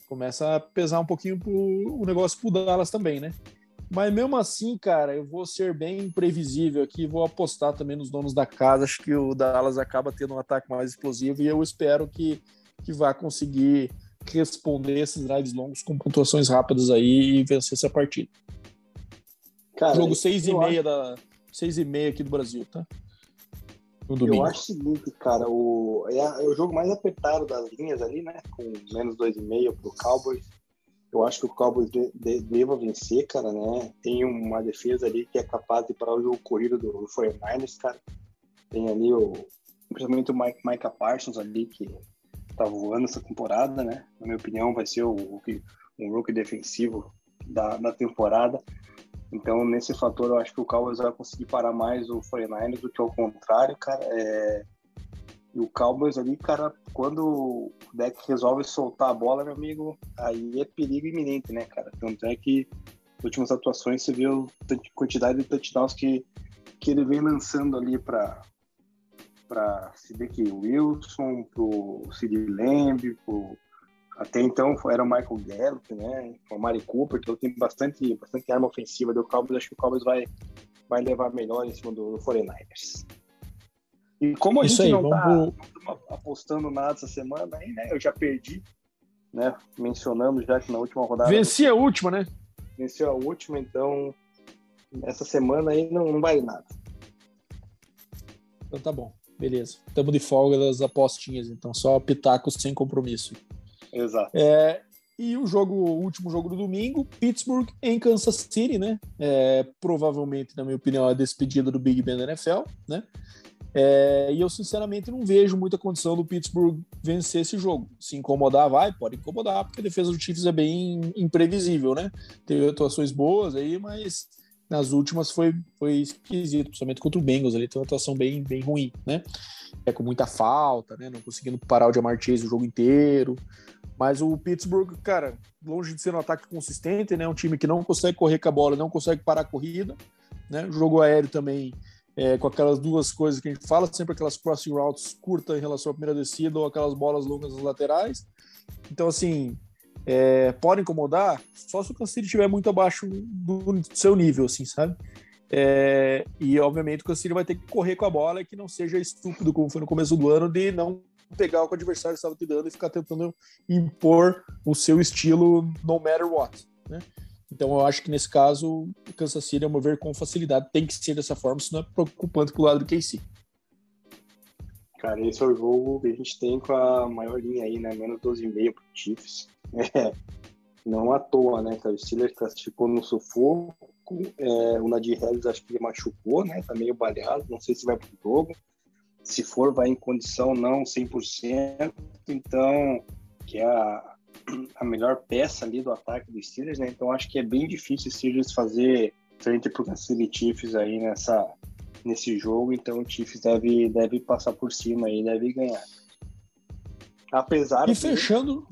começa a pesar um pouquinho pro, o negócio pro Dallas também, né? Mas mesmo assim, cara, eu vou ser bem previsível aqui, vou apostar também nos donos da casa. Acho que o Dallas acaba tendo um ataque mais explosivo e eu espero que, que vá conseguir responder esses drives longos com pontuações rápidas aí e vencer essa partida. Cara, Jogo 6 e meia acho... da 6 e meia aqui do Brasil, tá? Eu acho o seguinte, cara, o, é, é, o jogo mais apertado das linhas ali, né? Com menos 2,5 pro Cowboys. Eu acho que o Cowboys de, de, deva vencer, cara, né? Tem uma defesa ali que é capaz de parar o jogo corrido do, do 49ers, cara. Tem ali o, principalmente o Mike, Micah Parsons ali, que tá voando essa temporada, né? Na minha opinião, vai ser o, o um rookie defensivo da, da temporada. Então, nesse fator, eu acho que o Cowboys vai conseguir parar mais o 49ers do que ao contrário, cara. É, e o Cowboys ali, cara, quando o deck resolve soltar a bola, meu amigo, aí é perigo iminente, né, cara? Tanto é que nas últimas atuações você viu a quantidade de touchdowns que, que ele vem lançando ali para para Sidek Wilson, pro Sid Lamb, pro... até então era o Michael Gallup, né, o Mari Cooper, então tem bastante, bastante arma ofensiva do Cowboys, acho que o Cowboys vai, vai levar melhor em cima do 49ers. E como a Isso gente aí, não está pro... apostando nada essa semana aí, né? Eu já perdi, né? Mencionando já que na última rodada. Venci a última, né? Venceu a última, então essa semana aí não, não vale nada. Então tá bom, beleza. Estamos de folga das apostinhas, então só pitacos sem compromisso. Exato. É, e o jogo, o último jogo do domingo, Pittsburgh em Kansas City, né? É, provavelmente, na minha opinião, a despedida do Big Ben da NFL, né? É, e eu, sinceramente, não vejo muita condição do Pittsburgh vencer esse jogo. Se incomodar, vai, pode incomodar, porque a defesa do Chiefs é bem imprevisível, né? Teve atuações boas aí, mas nas últimas foi, foi esquisito, principalmente contra o Bengals ali, teve uma atuação bem, bem ruim, né? É com muita falta, né? Não conseguindo parar o Jamar Chase o jogo inteiro. Mas o Pittsburgh, cara, longe de ser um ataque consistente, né? Um time que não consegue correr com a bola, não consegue parar a corrida, né? O jogo aéreo também é, com aquelas duas coisas que a gente fala, sempre aquelas crossing routes curtas em relação à primeira descida ou aquelas bolas longas nas laterais. Então, assim, é, pode incomodar só se o Kansas City estiver muito abaixo do seu nível, assim, sabe? É, e, obviamente, o Kansas City vai ter que correr com a bola e que não seja estúpido, como foi no começo do ano, de não pegar o que o adversário estava te dando e ficar tentando impor o seu estilo no matter what, né? Então eu acho que nesse caso o Kansas City, ao meu ver, com facilidade tem que ser dessa forma, senão é preocupante pro lado do KC. Cara, esse é o jogo que a gente tem com a maior linha aí, né? Menos 12,5 pro Chiefs. É, não à toa, né? O Steelers classificou no sufoco. É, o Nadir Harris acho que ele machucou, né? Tá meio baleado, não sei se vai pro jogo. se for, vai em condição não 100%, então, que é a, a melhor peça ali do ataque dos Steelers, né? Então acho que é bem difícil o Steelers fazer frente para o Chiefs aí nessa, nesse jogo, então o Chiefs deve, deve passar por cima e deve ganhar. Apesar e fechando...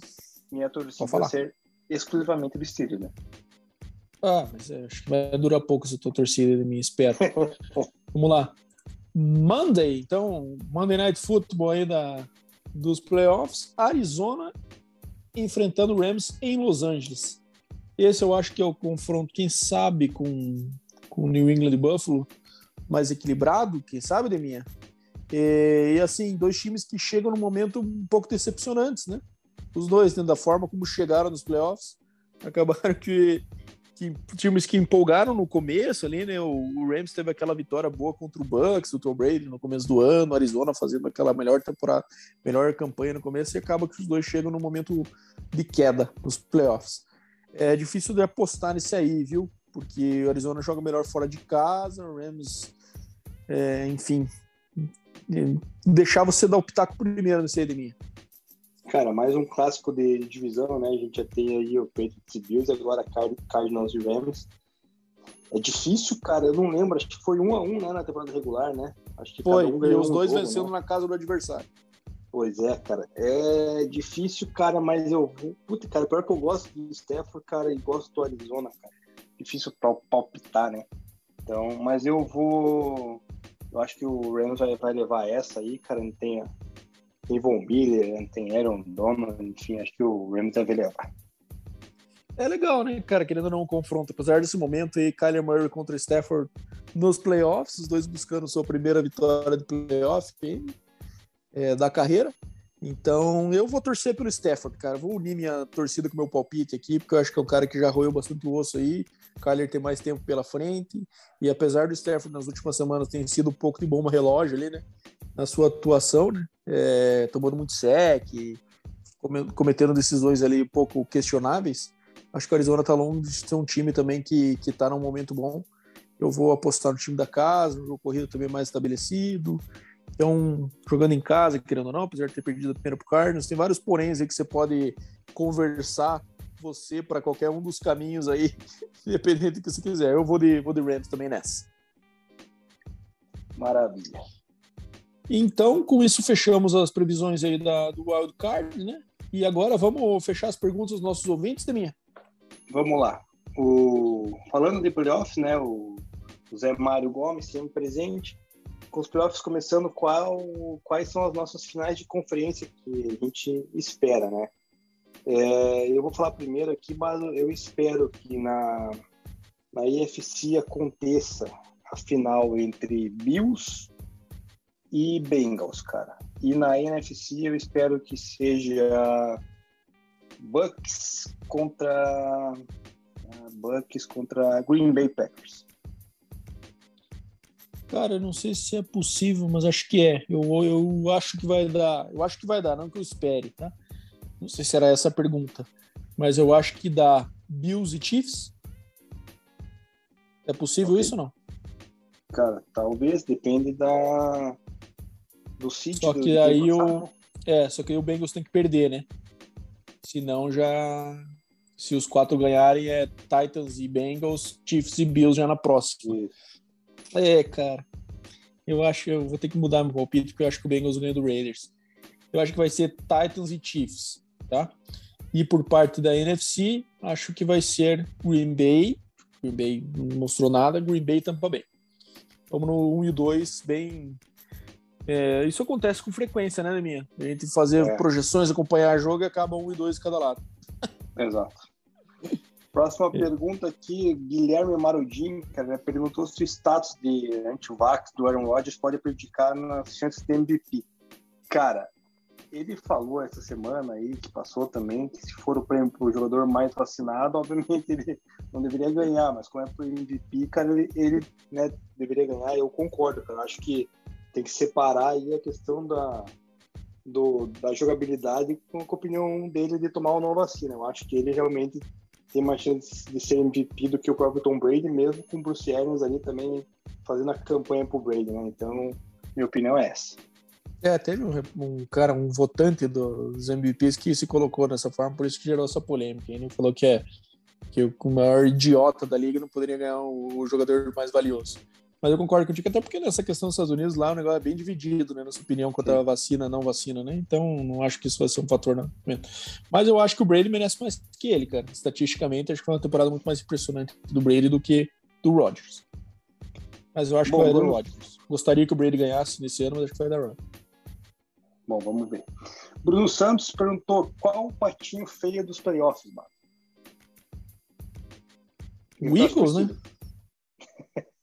minha torcida ser exclusivamente do Steelers, né? Ah, mas acho que vai durar pouco essa tua torcida de mim, espero. Vamos lá. Monday, então, Monday Night Football aí da, dos playoffs, Arizona enfrentando o Rams em Los Angeles. Esse eu acho que é o confronto, quem sabe, com o New England e Buffalo, mais equilibrado, quem sabe, Deminha? E, e, assim, dois times que chegam num momento um pouco decepcionantes, né? Os dois, né, da forma como chegaram nos playoffs, acabaram que que times que empolgaram no começo ali, né? O, o, Rams teve aquela vitória boa contra o Bucks, o Tom Brady no começo do ano, Arizona fazendo aquela melhor temporada, melhor campanha no começo e acaba que os dois chegam no momento de queda nos playoffs. É difícil de apostar nesse aí, viu? Porque o Arizona joga melhor fora de casa, o Rams, é, enfim, deixar você dar o pitaco primeiro nesse aí de mim. Cara, mais um clássico de divisão, né? A gente já tem aí o Patriots e Bills, agora Cardinals e Rams. É difícil, cara. Eu não lembro, acho que foi um a um, né, na temporada regular, né? Acho que foi, um e os dois um vencendo né? na casa do adversário. Pois é, cara. É difícil, cara, mas eu. Puta, cara, pior que eu gosto do Stafford, cara, e gosto do Arizona, cara. Difícil palpitar, né? Então, mas eu vou. Eu acho que o Rams vai, vai levar essa aí, cara. Não tem Von Miller, tem Aaron Donald, enfim, acho que o Rams deve levar. É legal, né, cara, querendo ou não um confronto. Apesar desse momento aí, Kyler Murray contra Stafford nos playoffs, os dois buscando sua primeira vitória de playoff é, da carreira. Então, eu vou torcer pelo Stafford, cara. Vou unir minha torcida com meu palpite aqui, porque eu acho que é um cara que já roeu bastante o osso aí. Kyler tem mais tempo pela frente. E apesar do Stafford nas últimas semanas ter sido um pouco de bomba relógio ali, né? Na sua atuação, né? é, tomando muito sec, cometendo decisões ali um pouco questionáveis. Acho que o Arizona está longe de ser um time também que está num momento bom. Eu vou apostar no time da casa, no jogo corrido também mais estabelecido. Então, jogando em casa, querendo ou não, apesar de ter perdido a primeira para o Cardinals, tem vários poréns aí que você pode conversar você para qualquer um dos caminhos aí, independente do que você quiser. Eu vou de, vou de Rams também nessa. Maravilha. Então, com isso, fechamos as previsões aí da, do Wild Card, né? E agora vamos fechar as perguntas dos nossos ouvintes, Deminha? Vamos lá. O... Falando de playoffs, né? O... o Zé Mário Gomes, sempre presente. Com os playoffs começando, qual... quais são as nossas finais de conferência que a gente espera, né? É... eu vou falar primeiro aqui, mas eu espero que na, na IFC aconteça a final entre Bills e Bengals, cara. E na NFC eu espero que seja Bucks contra uh, Bucks contra Green Bay Packers. Cara, eu não sei se é possível, mas acho que é. Eu, eu acho que vai dar. Eu acho que vai dar, não que eu espere, tá? Não sei se era essa a pergunta. Mas eu acho que dá Bills e Chiefs. É possível okay. isso ou não? Cara, talvez, depende da, do City. Só que aí o. É, só que aí o Bengals tem que perder, né? Senão já. Se os quatro ganharem, é Titans e Bengals, Chiefs e Bills já na próxima. Isso. É, cara. Eu acho que eu vou ter que mudar meu palpite, porque eu acho que o Bengals ganha do Raiders. Eu acho que vai ser Titans e Chiefs, tá? E por parte da NFC, acho que vai ser Green Bay. Green Bay não mostrou nada, Green Bay e Tampa Bay. Vamos no 1 e 2, bem é, isso acontece com frequência, né, minha? A gente fazer é. projeções, acompanhar jogo e acaba um e dois de cada lado. Exato. Próxima é. pergunta aqui, Guilherme Marudin, cara, perguntou se o status de anti-vax do Aaron Rodgers pode prejudicar nas chances de MVP. Cara, ele falou essa semana aí, que passou também, que se for o prêmio para o jogador mais vacinado, obviamente ele não deveria ganhar, mas como é para o MVP, cara, ele, ele né, deveria ganhar. Eu concordo, cara. Acho que tem que separar aí a questão da, do, da jogabilidade com a opinião dele de tomar uma nova vacina. Eu acho que ele realmente tem mais chance de ser MVP do que o próprio Tom Brady, mesmo com o Bruce Arians ali também fazendo a campanha pro Brady, né? Então, minha opinião é essa. É, teve um, um, cara, um votante dos MVPs que se colocou dessa forma, por isso que gerou essa polêmica. Ele falou que é que o maior idiota da liga não poderia ganhar o jogador mais valioso. Mas eu concordo contigo, até porque nessa questão dos Estados Unidos lá o negócio é bem dividido, né? Na sua opinião, quanto a vacina, não vacina, né? Então não acho que isso vai ser um fator, não. Mas eu acho que o Brady merece mais que ele, cara. Estatisticamente, acho que foi uma temporada muito mais impressionante do Brady do que do Rodgers. Mas eu acho Bom, que vai dar Rodgers. Gostaria que o Brady ganhasse nesse ano, mas acho que vai dar Rodgers. Bom, vamos ver. Bruno Santos perguntou qual o patinho feio dos playoffs, mano. O Eagles, né?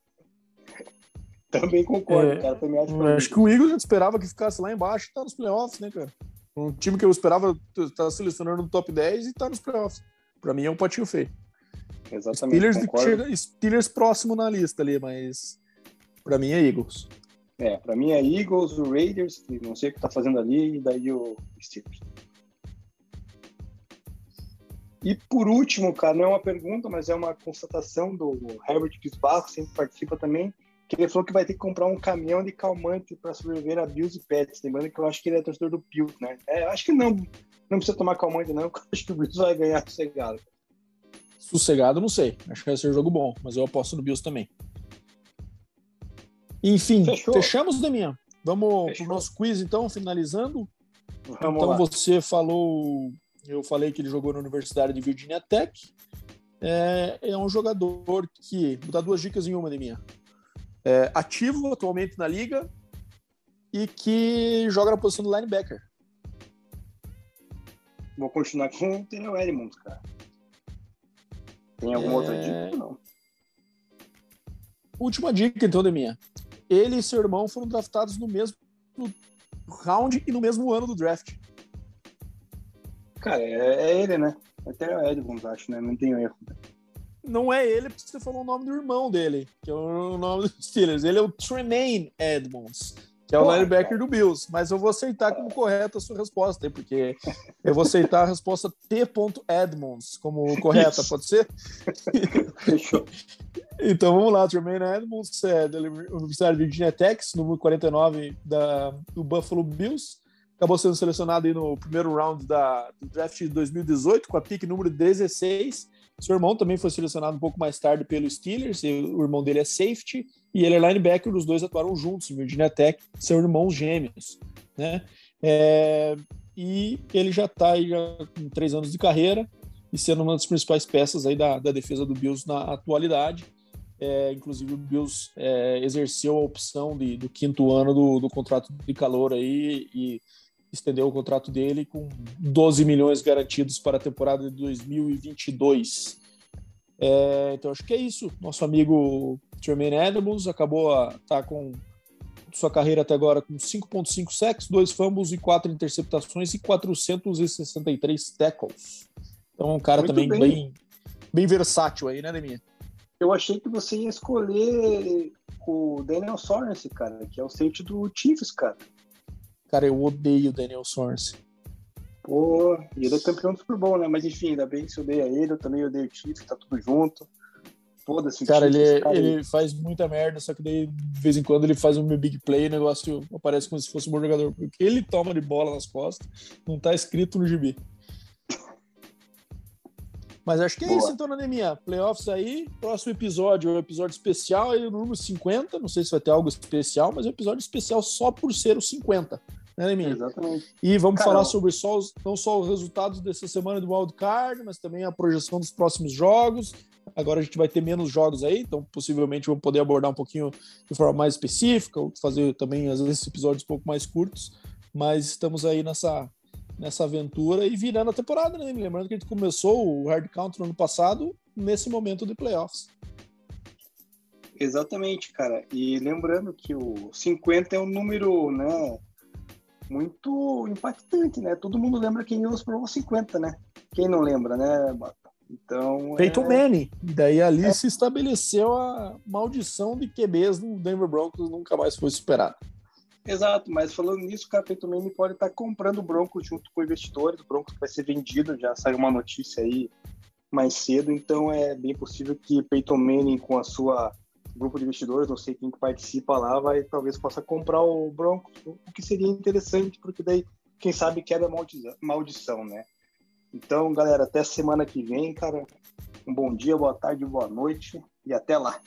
Também concordo, é, cara. Também acho, que, acho que o Eagles esperava que ficasse lá embaixo e tá nos playoffs, né, cara? Um time que eu esperava estar tá selecionando no top 10 e tá nos playoffs. Pra mim é um patinho feio. Exatamente. Steelers, chega, Steelers próximo na lista ali, mas pra mim é Eagles. É, pra mim é Eagles, o Raiders, que não sei o que tá fazendo ali, e daí o Steelers. E por último, cara, não é uma pergunta, mas é uma constatação do Herbert Kisbarro, sempre participa também que ele falou que vai ter que comprar um caminhão de calmante para sobreviver a Bills e Pets. Lembrando que eu acho que ele é torcedor do Bills, né? É, acho que não, não precisa tomar calmante, não, porque eu acho que o Bills vai ganhar sossegado. Sossegado, não sei. Acho que vai ser um jogo bom, mas eu aposto no Bills também. Enfim, Fechou. fechamos, Deminha. Vamos Fechou. pro nosso quiz, então, finalizando. Vamos então, lá. você falou. Eu falei que ele jogou na Universidade de Virginia Tech. É, é um jogador que. Vou dar duas dicas em uma, Deminha é, ativo atualmente na liga e que joga na posição do linebacker. Vou continuar com o Daniel Edmonds, cara. Tem alguma é... outra dica? Não. Última dica, então, de minha. Ele e seu irmão foram draftados no mesmo round e no mesmo ano do draft. Cara, é, é ele, né? Até o Edmonds, acho, né? Não tenho erro. Não é ele porque você falou o nome do irmão dele, que é o nome dos Steelers. Ele é o Tremaine Edmonds, que é o linebacker do Bills. Mas eu vou aceitar como correta a sua resposta, porque eu vou aceitar a resposta T. Edmonds como correta, pode ser? Fechou. então vamos lá, Tremaine Edmonds, é da Universidade de Virginia Tech, número 49 da, do Buffalo Bills. Acabou sendo selecionado aí no primeiro round da, do draft de 2018, com a pick número 16 seu irmão também foi selecionado um pouco mais tarde pelo Steelers, o irmão dele é safety, e ele é linebacker, os dois atuaram juntos em Virginia Tech, são irmãos gêmeos, né? É, e ele já está aí já com três anos de carreira e sendo uma das principais peças aí da, da defesa do Bills na atualidade. É, inclusive o Bills é, exerceu a opção de, do quinto ano do, do contrato de calor aí e estendeu o contrato dele com 12 milhões garantidos para a temporada de 2022. É, então acho que é isso. Nosso amigo Tremaine Edmonds acabou a tá com sua carreira até agora com 5.5 sacks, 2 fumbles e 4 interceptações e 463 tackles. Então é um cara Muito também bem. bem. bem versátil aí, né, Deminha? Eu achei que você ia escolher o Daniel Sorensen, cara, que é o safety do Chiefs, cara. Cara, eu odeio o Daniel Sorensen. Pô, e ele é campeão do Super Bowl, né? Mas enfim, ainda bem que você odeia ele, eu também odeio o Chiefs, tá tudo junto. Foda-se. Cara, ele, é, cara, ele faz muita merda, só que daí, de vez em quando, ele faz um big play, o negócio aparece como se fosse um bom jogador. Porque ele toma de bola nas costas, não tá escrito no gibi. Mas acho que é Boa. isso, então, Anemia. Playoffs aí, próximo episódio, é um episódio especial, aí, o número 50. Não sei se vai ter algo especial, mas é um episódio especial só por ser o 50 né, Leminha? Exatamente. E vamos Caramba. falar sobre só os, não só os resultados dessa semana do Wild Card, mas também a projeção dos próximos jogos. Agora a gente vai ter menos jogos aí, então possivelmente vamos poder abordar um pouquinho de forma mais específica, ou fazer também, às vezes, episódios um pouco mais curtos. Mas estamos aí nessa, nessa aventura e virando a temporada, né? Lembrando que a gente começou o Hard Count no ano passado, nesse momento de playoffs. Exatamente, cara. E lembrando que o 50 é um número, né? Muito impactante, né? Todo mundo lembra quem ganhou os Pro 50, né? Quem não lembra, né, Então. Feito é... Manny. Daí ali é... se estabeleceu a maldição de QBs no Denver Broncos nunca mais foi superada. Exato, mas falando nisso, cara, Peyton Manning pode estar comprando o Broncos junto com investidores, o Broncos vai ser vendido, já saiu uma notícia aí mais cedo, então é bem possível que Peyton Manning, com a sua grupo de investidores, não sei quem que participa lá, vai talvez possa comprar o Broncos, o que seria interessante, porque daí, quem sabe, quebra maldição, maldição, né? Então, galera, até semana que vem, cara. Um bom dia, boa tarde, boa noite e até lá.